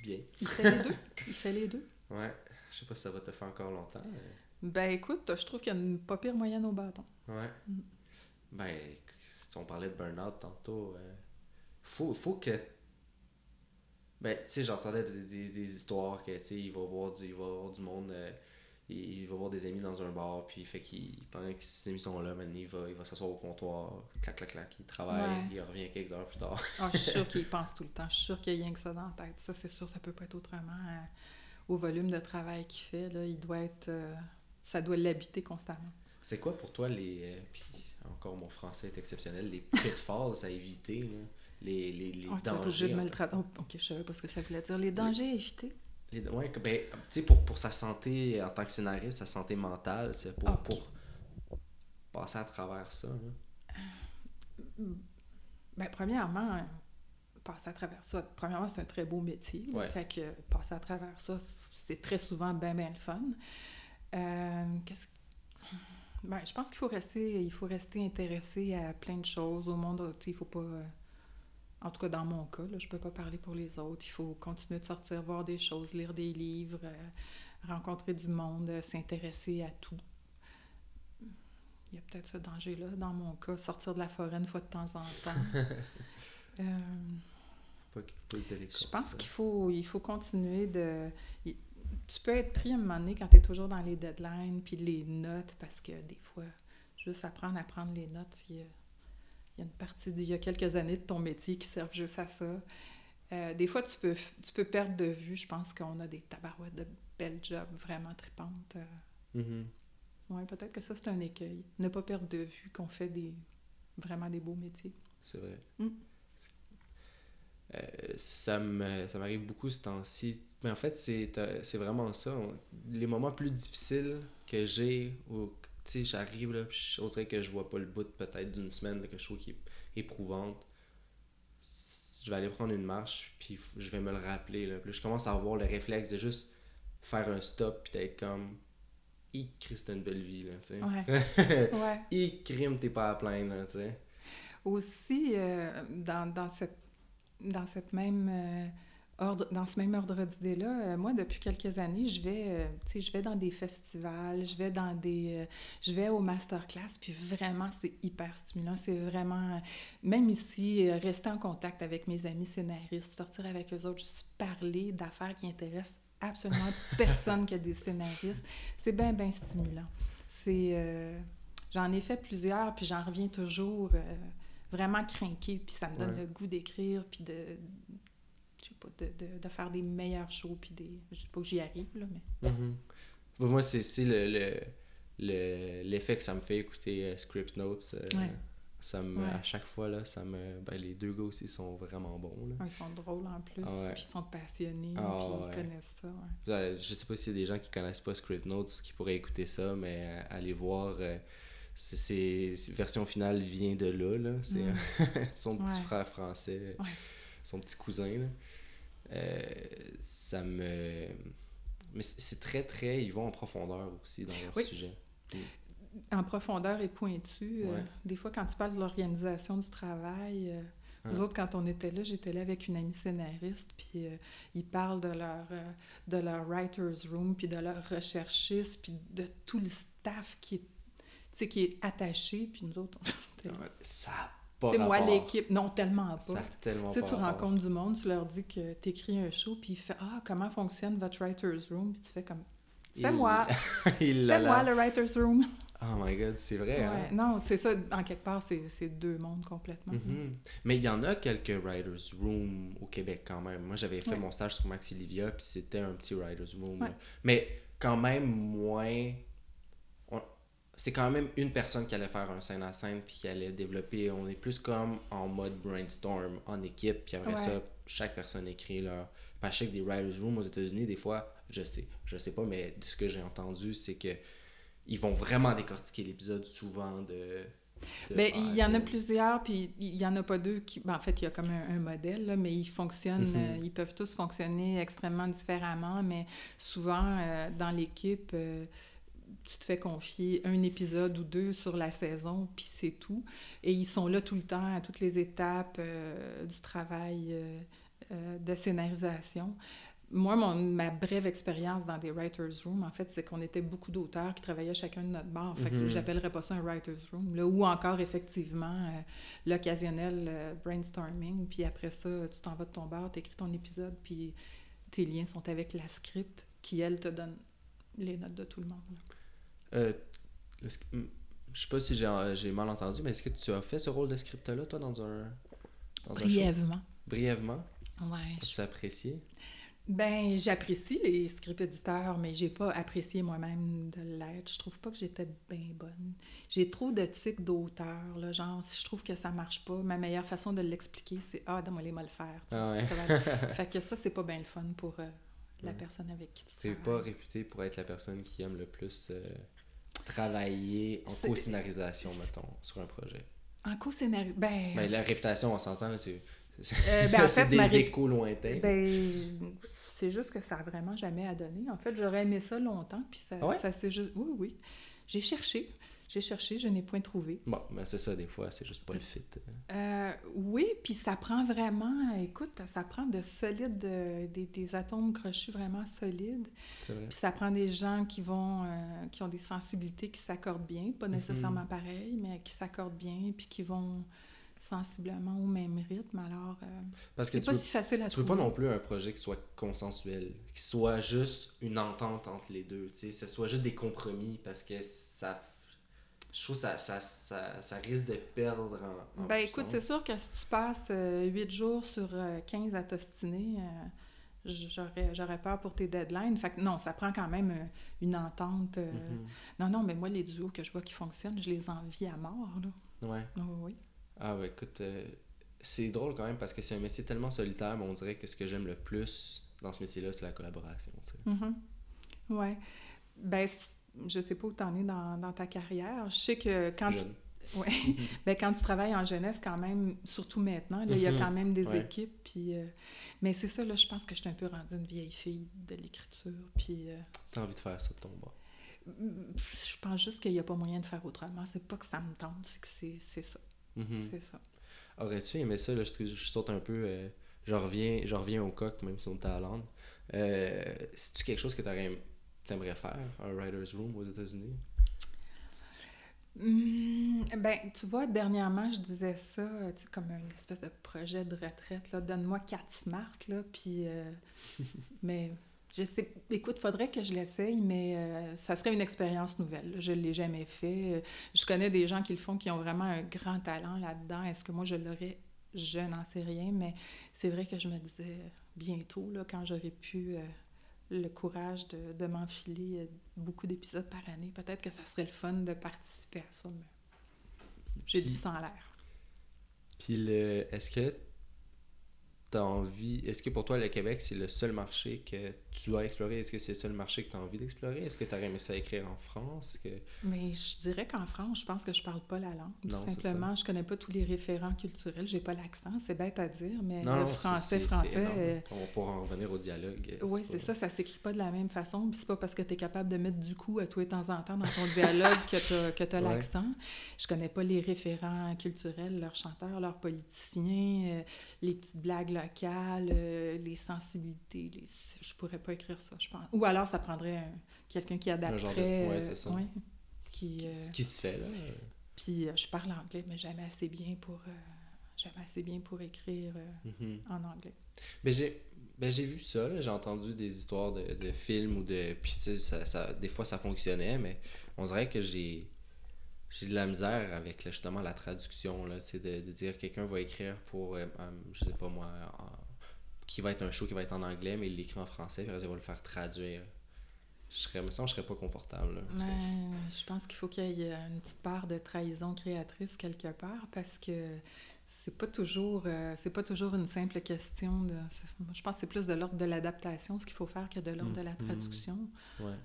Speaker 1: bien.
Speaker 2: Il fait les deux? Il fait les deux?
Speaker 1: Ouais. Je sais pas si ça va te faire encore longtemps. mais-
Speaker 2: Ben écoute, je trouve qu'il y a une pas pire moyenne au bâton.
Speaker 1: Ouais.
Speaker 2: Mm.
Speaker 1: Ben, on parlait de burn-out tantôt. euh, faut, faut que. Ben, tu sais, j'entendais des, des- des histoires que, tu sais, il va voir du, il va voir du monde, euh, il, il va voir des amis dans un bar, puis fait qu'il, pendant que ces amis sont là, maintenant, il va, il va s'asseoir au comptoir, clac, clac, clac, il travaille,
Speaker 2: Ouais.
Speaker 1: il revient quelques heures plus tard.
Speaker 2: Ah, je suis sûre qu'il pense tout le temps. Je suis sûre qu'il y a rien que ça dans la tête. Ça, c'est sûr, ça peut pas être autrement. euh, au volume de travail qu'il fait, là, il doit être... euh, ça doit l'habiter constamment.
Speaker 1: C'est quoi pour toi les. euh, puis encore mon français est exceptionnel, les pitfalls à éviter, là, les, les, les
Speaker 2: Ah, tu vas être obligé
Speaker 1: dangers.
Speaker 2: de me le traduire. Oh, ok, je savais pas ce que ça voulait dire. Les dangers à éviter?
Speaker 1: Les- ouais, que- ben, tu sais, pour, pour sa santé en tant que scénariste, sa santé mentale, c'est pour, pour passer à travers ça. là.
Speaker 2: Ben, premièrement, euh, passer à travers ça. Premièrement, c'est un très beau métier.
Speaker 1: Ouais.
Speaker 2: Fait que euh, passer à travers ça, c'est très souvent bien, bien le fun. Euh, qu'est-ce ben, je pense qu'il faut rester, il faut rester intéressé à plein de choses au monde. Il faut pas, euh, en tout cas dans mon cas, là, je peux pas parler pour les autres. Il faut continuer de sortir, voir des choses, lire des livres, euh, rencontrer du monde, euh, s'intéresser à tout. Il y a peut-être ce danger-là. Dans mon cas, sortir de la forêt une fois de temps en temps. Euh,
Speaker 1: Pas
Speaker 2: je pense qu'il faut, il faut continuer de. il- tu peux être pris à un moment donné quand tu es toujours dans les deadlines puis les notes parce que des fois, juste apprendre à prendre les notes. Il y a, y a une partie, il y a quelques années de ton métier qui servent juste à ça. Euh, des fois, tu peux, tu peux perdre de vue. Je pense qu'on a des tabarouettes de belles jobs vraiment tripantes. Euh.
Speaker 1: Mhm.
Speaker 2: Oui, peut-être que ça, c'est un écueil. Ne pas perdre de vue qu'on fait des vraiment des beaux métiers.
Speaker 1: C'est vrai.
Speaker 2: Mm.
Speaker 1: Euh, ça me- ça m'arrive beaucoup ce temps-ci. Mais en fait, c'est c'est vraiment ça. Les moments plus difficiles que j'ai, où tu sais, j'arrive là, puis j'oserais que je vois pas le bout peut-être d'une semaine là, que je trouve qui est éprouvante. Je vais aller prendre une marche, puis je vais me le rappeler. Là. Puis là, je commence à avoir le réflexe de juste faire un stop, puis d'être comme. I une belle vie, là, tu sais.
Speaker 2: Ouais. ouais.
Speaker 1: I crime, t'es pas à plaindre, là, tu sais.
Speaker 2: Aussi, euh, dans, dans, cette, dans, cette même, euh, ordre, dans ce même ordre d'idée-là, euh, moi, depuis quelques années, je vais, euh, je vais dans des festivals, je vais dans des... euh, je vais au masterclass, puis vraiment, c'est hyper stimulant. C'est vraiment... Même ici, euh, rester en contact avec mes amis scénaristes, sortir avec eux autres, juste parler d'affaires qui intéressent absolument personne que des scénaristes, c'est bien, bien stimulant. C'est... J'en ai fait plusieurs, puis j'en reviens toujours vraiment craquée, puis ça me donne
Speaker 1: Ouais.
Speaker 2: le goût d'écrire, puis de, sais pas, de, de, de faire des meilleurs shows, puis des... Je dis pas que j'y arrive, là, mais...
Speaker 1: Mhm. Bah, Moi, c'est le, le, le- l'effet que ça me fait écouter euh, Script Notes. euh,
Speaker 2: Ouais.
Speaker 1: ça me,
Speaker 2: Ouais.
Speaker 1: À chaque fois, là, ça me, ben, les deux gars aussi sont vraiment bons. Là.
Speaker 2: Ouais, Ils sont drôles en plus,
Speaker 1: Ah
Speaker 2: puis ils sont passionnés,
Speaker 1: Ah
Speaker 2: puis ils connaissent ça, ouais.
Speaker 1: Euh, Je sais pas s'il y a des gens qui connaissent pas Script Notes qui pourraient écouter ça, mais euh, allez voir. c'est, version finale vient de là. là. C'est
Speaker 2: Mm.
Speaker 1: son petit frère français, son petit cousin. Là. Euh, ça me. Mais c'est très, très. Ils vont en profondeur aussi dans leur
Speaker 2: Oui.
Speaker 1: sujet.
Speaker 2: En profondeur et pointu, euh,
Speaker 1: Ouais.
Speaker 2: des fois, quand tu parles de l'organisation du travail... euh, Nous
Speaker 1: Ah.
Speaker 2: autres, quand on était là, j'étais là avec une amie scénariste, puis ils parlent de leur, de leur writer's room, puis de leur recherchiste, puis de tout le staff qui est, qui est attaché, puis nous autres, on était là.
Speaker 1: Ça
Speaker 2: C'est moi l'équipe. Non, tellement pas.
Speaker 1: Ça a tellement
Speaker 2: Tu sais, tu rencontres du monde, tu leur dis que tu écris un show, puis il fait Ah, comment fonctionne votre writer's room? Puis tu fais comme C'est
Speaker 1: Il-
Speaker 2: moi, c'est moi le writer's room.
Speaker 1: Oh my god, c'est vrai. hein?
Speaker 2: Non, c'est ça, en quelque part, c'est c'est deux mondes complètement.
Speaker 1: Mhm. Mais il y en a quelques writers' room au Québec quand même. Moi, j'avais fait
Speaker 2: Ouais.
Speaker 1: mon stage sur Max Olivia, puis c'était un petit writers' room.
Speaker 2: Ouais.
Speaker 1: Mais quand même moins. C'est quand même une personne qui allait faire un scène à scène, puis qui allait développer. On est plus comme en mode brainstorm, en équipe, puis après
Speaker 2: Ouais.
Speaker 1: ça, chaque personne écrit leur. Pas chaque des writers' room aux États-Unis, des fois, je sais, je sais pas, mais de ce que j'ai entendu, c'est que ils vont vraiment décortiquer l'épisode souvent de. de
Speaker 2: Ben, il y en a plusieurs, puis il y en a pas deux qui... ben, en fait, il y a comme un, un modèle, là, mais ils fonctionnent,
Speaker 1: Mhm.
Speaker 2: euh, ils peuvent tous fonctionner extrêmement différemment, mais souvent, euh, dans l'équipe, euh, tu te fais confier un épisode ou deux sur la saison, puis c'est tout. Et ils sont là tout le temps, à toutes les étapes euh, du travail euh, euh, de scénarisation. Moi, mon, ma brève expérience dans des writers' room, en fait, c'est qu'on était beaucoup d'auteurs qui travaillaient chacun de notre bord. Fait que j'appellerais pas ça un writers' room. Là, ou encore, effectivement, l'occasionnel brainstorming. Puis après ça, tu t'en vas de ton bar, t'écris ton épisode, puis tes liens sont avec la script qui, elle, te donne les notes de tout le monde. là.
Speaker 1: Euh, hmm, je sais pas si j'ai j'ai mal entendu, mais est-ce que tu as fait ce rôle de script-là, toi, dans un, dans un show?
Speaker 2: Brièvement.
Speaker 1: Brièvement?
Speaker 2: Ouais.
Speaker 1: As-tu apprécié?
Speaker 2: Ben, j'apprécie les script éditeurs, mais j'ai pas apprécié moi-même de l'être. Je trouve pas que j'étais bien bonne. J'ai trop de tics d'auteur, là, genre, si je trouve que ça marche pas, ma meilleure façon de l'expliquer, c'est « Ah, donne-moi les mal le faire. tu.
Speaker 1: Ah ouais.
Speaker 2: Ça va- fait que ça, c'est pas bien le fun pour euh, la
Speaker 1: Ouais.
Speaker 2: personne avec qui tu
Speaker 1: T'es pas
Speaker 2: travailles.
Speaker 1: réputé pour être la personne qui aime le plus euh, travailler en co-scénarisation, mettons, sur un projet.
Speaker 2: En co-scénario... Ben,
Speaker 1: Ben, la réputation, on s'entend, c'est
Speaker 2: euh, ben, en fait,
Speaker 1: des
Speaker 2: ré-
Speaker 1: échos lointains.
Speaker 2: Ben, c'est juste que ça a vraiment jamais à donner. En fait, j'aurais aimé ça longtemps, puis ça,
Speaker 1: Ah ouais?
Speaker 2: ça s'est juste... Oui, oui. J'ai cherché. J'ai cherché, je n'ai point trouvé.
Speaker 1: Bon, ben c'est ça, des fois, c'est juste pas le fit.
Speaker 2: Euh, oui, puis ça prend vraiment... Écoute, ça prend de solides... euh, des, des atomes crochus vraiment solides. Puis ça prend des gens qui vont... euh, qui ont des sensibilités qui s'accordent bien, pas nécessairement pareilles, mais qui s'accordent bien, puis qui vont sensiblement au même rythme. Alors, euh,
Speaker 1: Parce que
Speaker 2: c'est pas
Speaker 1: veux,
Speaker 2: si facile à
Speaker 1: tu veux
Speaker 2: trouver.
Speaker 1: pas non plus un projet qui soit consensuel, qui soit juste une entente entre les deux, tu sais, ce soit juste des compromis parce que ça je trouve que ça, ça, ça, ça risque de perdre en. en
Speaker 2: Ben écoute, c'est sûr que si tu passes euh, 8 jours sur euh, 15 à t'ostiner, euh, j'aurais, j'aurais peur pour tes deadlines. Fait que non, ça prend quand même euh, une entente. euh,
Speaker 1: Mhm.
Speaker 2: Non, non, mais moi, les duos que je vois qui fonctionnent, je les envie à mort. Là.
Speaker 1: Ouais.
Speaker 2: Oui, oui.
Speaker 1: Ah, ouais, écoute, c'est drôle quand même parce que c'est un métier tellement solitaire, mais on dirait que ce que j'aime le plus dans ce métier-là, c'est la collaboration. sais.
Speaker 2: Mhm. Ouais. Ben, je sais pas où t'en es dans, dans ta carrière. Je sais que quand tu, ouais. ben, quand tu travailles en jeunesse, quand même, surtout maintenant, il y a
Speaker 1: Mhm.
Speaker 2: quand même des
Speaker 1: Ouais.
Speaker 2: équipes. Puis, euh, Mais c'est ça, là, je pense que je suis un peu rendue une vieille fille de l'écriture. Puis euh,
Speaker 1: T'as envie de faire ça de ton bord.
Speaker 2: je pense juste qu'il n'y a pas moyen de faire autrement. C'est pas que ça me tente, c'est que c'est c'est ça.
Speaker 1: Mhm.
Speaker 2: C'est ça.
Speaker 1: Aurais-tu aimé ça, là, je, je saute un peu, euh, je, reviens, je reviens au coq, même si on était à Londres. Euh, C'est-tu quelque chose que t'aurais- t'aimerais faire, un writer's room aux États-Unis?
Speaker 2: Hum, ben, tu vois, dernièrement, je disais ça, tu sais, comme une espèce de projet de retraite, là. Donne-moi quatre smart, là, puis... euh, mais, je sais... Écoute, faudrait que je l'essaye, mais euh, ça serait une expérience nouvelle. là. Je l'ai jamais fait. Je connais des gens qui le font, qui ont vraiment un grand talent là-dedans. Est-ce que moi, je l'aurais? Je n'en sais rien, mais c'est vrai que je me disais bientôt, là, quand j'aurais pu... euh, le courage de, de m'enfiler euh, beaucoup d'épisodes par année. Peut-être que ça serait le fun de participer à ça, mais j'ai dit ça en l'air.
Speaker 1: Puis le, est-ce que t'as envie, est-ce que pour toi le Québec c'est le seul marché que tu as exploré? Est-ce que c'est le seul marché que tu as envie d'explorer? Est-ce que tu aurais aimé ça écrire en France? Que...
Speaker 2: Mais je dirais qu'en France, je pense que je parle pas la langue. Tout
Speaker 1: Non,
Speaker 2: simplement, je connais pas tous les référents culturels. J'ai pas l'accent, c'est bête à dire, mais
Speaker 1: Non,
Speaker 2: le
Speaker 1: non,
Speaker 2: français, français... euh,
Speaker 1: On pourra en revenir au dialogue. euh,
Speaker 2: Oui,
Speaker 1: pas-
Speaker 2: c'est ça, ça s'écrit pas de la même façon. Puis c'est pas parce que tu es capable de mettre du coup à toi de temps en temps dans ton dialogue que tu as,
Speaker 1: Ouais.
Speaker 2: l'accent. Je connais pas les référents culturels, leurs chanteurs, leurs politiciens, euh, les petites blagues locales, euh, les sensibilités. Les... Je pourrais pas écrire ça, je pense. Ou alors ça prendrait un- quelqu'un qui
Speaker 1: genre de-
Speaker 2: adapterait.
Speaker 1: ouais,
Speaker 2: euh,
Speaker 1: c'est ça.
Speaker 2: ouais, qui, euh,
Speaker 1: ce qui se fait là.
Speaker 2: Puis euh, je parle anglais, mais jamais assez bien pour, jamais assez bien pour écrire euh,
Speaker 1: Mhm.
Speaker 2: en anglais.
Speaker 1: Ben, j'ai ben, j'ai vu ça, là. j'ai entendu des histoires de, de films ou de. Puis tu sais, ça, ça- des fois ça fonctionnait, mais on dirait que j'ai j'ai de la misère avec là, justement la traduction, là, de, de dire quelqu'un va écrire pour, euh, je sais pas moi, en- qui va être un show qui va être en anglais, mais il l'écrit en français, puis après, il va le faire traduire. Je serais, me sens, je serais pas confortable. là, que-
Speaker 2: Mais je pense qu'il faut qu'il y ait une petite part de trahison créatrice quelque part parce que c'est pas toujours euh, c'est pas toujours une simple question de je pense que c'est plus de l'ordre de l'adaptation ce qu'il faut faire que de l'ordre de la
Speaker 1: Mhm.
Speaker 2: traduction.
Speaker 1: Ouais.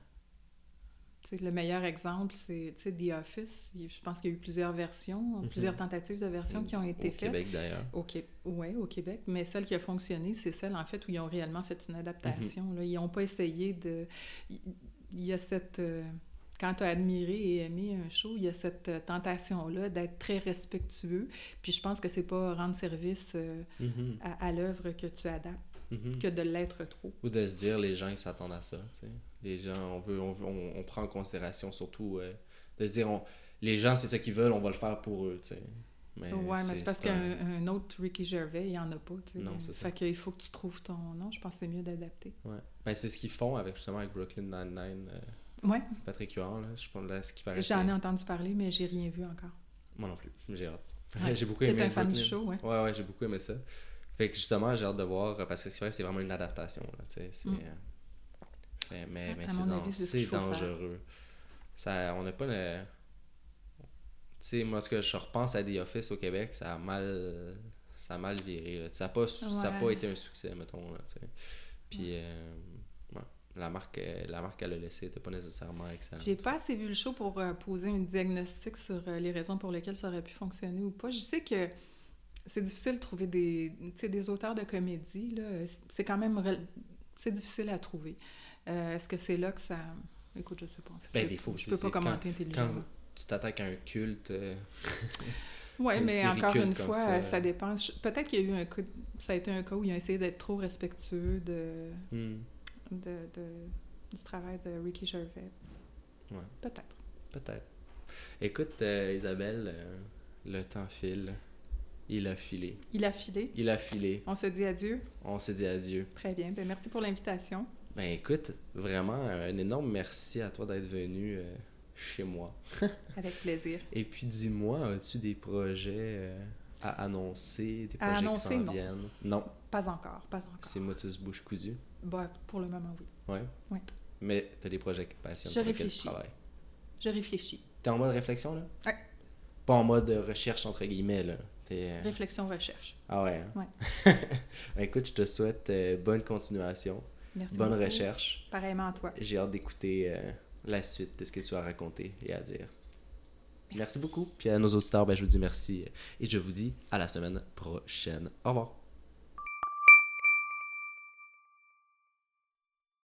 Speaker 2: Le meilleur exemple c'est The Office, je pense qu'il y a eu plusieurs versions,
Speaker 1: Mhm.
Speaker 2: plusieurs tentatives de versions qui ont été
Speaker 1: Au
Speaker 2: faites.
Speaker 1: Québec d'ailleurs.
Speaker 2: Au Québec, ouais, au Québec, mais celle qui a fonctionné, c'est celle en fait où ils ont réellement fait une adaptation.
Speaker 1: Mhm.
Speaker 2: là. Ils n'ont pas essayé de. Il y a cette. euh, Quand tu as admiré et aimé un show, il y a cette euh, tentation-là d'être très respectueux. Puis je pense que c'est pas rendre service euh,
Speaker 1: Mhm.
Speaker 2: à, à l'œuvre que tu adaptes
Speaker 1: Mhm.
Speaker 2: que de l'être trop.
Speaker 1: Ou de se dire, les gens, ils s'attendent à ça. tu sais. Les gens, on veut, on, veut- on, on prend en considération surtout euh, de se dire, on- les gens, c'est ce qu'ils veulent, on va le faire pour eux. tu sais. Mais
Speaker 2: ouais, mais c'est parce
Speaker 1: un-
Speaker 2: qu'un un autre Ricky Gervais, il n'y en a pas. tu sais.
Speaker 1: Non, c'est ça.
Speaker 2: Fait qu'il faut que tu trouves ton nom. Je pense que c'est mieux d'adapter.
Speaker 1: Ouais. Ben, c'est ce qu'ils font avec, justement avec Brooklyn Nine-Nine, euh,
Speaker 2: Ouais,
Speaker 1: Patrick Huard, là. Je pense là, ce qui paraît.
Speaker 2: j'en ai entendu parler, mais j'ai rien vu encore.
Speaker 1: Moi non plus, j'ai hâte.
Speaker 2: Ouais.
Speaker 1: j'ai beaucoup
Speaker 2: T'es
Speaker 1: aimé
Speaker 2: un fan du show, ouais.
Speaker 1: Ouais, ouais, j'ai beaucoup aimé ça. Fait que justement, j'ai hâte de voir, parce que c'est vrai c'est vraiment une adaptation, là.
Speaker 2: Mm.
Speaker 1: euh, Mais, mais, mais c'est,
Speaker 2: ce
Speaker 1: dangereux. Ça, on n'a pas le... Tu sais, moi, ce que je repense à The Office au Québec, ça a mal... Ça a mal viré, là. Ça n'a pas, ça a pas été un succès, mettons, là. Puis, euh, ouais, la marque, euh, la marque qu'elle a laissée n'était pas nécessairement excellente.
Speaker 2: J'ai pas assez vu le show pour euh, poser un diagnostic sur euh, les raisons pour lesquelles ça aurait pu fonctionner ou pas. Je sais que c'est difficile de trouver des, des auteurs de comédie. là. C'est quand même... C'est difficile à trouver. Euh, Est-ce que c'est là que ça... Écoute, je sais pas. En fait.
Speaker 1: Ben,
Speaker 2: je,
Speaker 1: des fois
Speaker 2: je peux pas
Speaker 1: quand-
Speaker 2: commenter intelligemment.
Speaker 1: Quand tu t'attaques à un culte... euh,
Speaker 2: Oui, mais encore une fois,
Speaker 1: ça,
Speaker 2: ça, dépend. Peut-être qu'il y a eu un coup... Ça a été un cas où ils ont essayé d'être trop respectueux de...
Speaker 1: hmm,
Speaker 2: De, de- du travail de Ricky Gervais.
Speaker 1: Ouais.
Speaker 2: Peut-être.
Speaker 1: Peut-être. Écoute, euh, Isabelle, le temps file. Il a filé.
Speaker 2: Il a filé.
Speaker 1: Il a filé.
Speaker 2: On se dit adieu.
Speaker 1: On s'est dit adieu.
Speaker 2: Très bien. Ben, merci pour l'invitation.
Speaker 1: Ben écoute, vraiment, un énorme merci à toi d'être venu euh, chez moi.
Speaker 2: Avec plaisir.
Speaker 1: Et puis dis-moi, as-tu des projets euh, à annoncer, des
Speaker 2: À
Speaker 1: projets
Speaker 2: annoncer,
Speaker 1: qui s'en viennent? Non.
Speaker 2: Pas encore, pas encore.
Speaker 1: C'est motus bouche cousue.
Speaker 2: Bah, pour le moment, oui.
Speaker 1: Ouais.
Speaker 2: Ouais.
Speaker 1: Mais t'as des projets qui te passionnent,
Speaker 2: Je
Speaker 1: sur lesquels tu
Speaker 2: réfléchis.
Speaker 1: travailles.
Speaker 2: Je réfléchis.
Speaker 1: T'es en mode réflexion, là?
Speaker 2: Ouais.
Speaker 1: Pas en mode recherche, entre guillemets, là. Euh,
Speaker 2: Réflexion, recherche.
Speaker 1: Ah ouais? hein?
Speaker 2: Ouais.
Speaker 1: Ben, écoute, je te souhaite euh, bonne continuation,
Speaker 2: Merci
Speaker 1: bonne
Speaker 2: beaucoup.
Speaker 1: recherche.
Speaker 2: Pareillement à toi.
Speaker 1: J'ai hâte d'écouter euh, la suite de ce que tu as raconté et à dire. Merci beaucoup. Puis à nos auditeurs, ben, je vous dis merci et je vous dis à la semaine prochaine. Au revoir.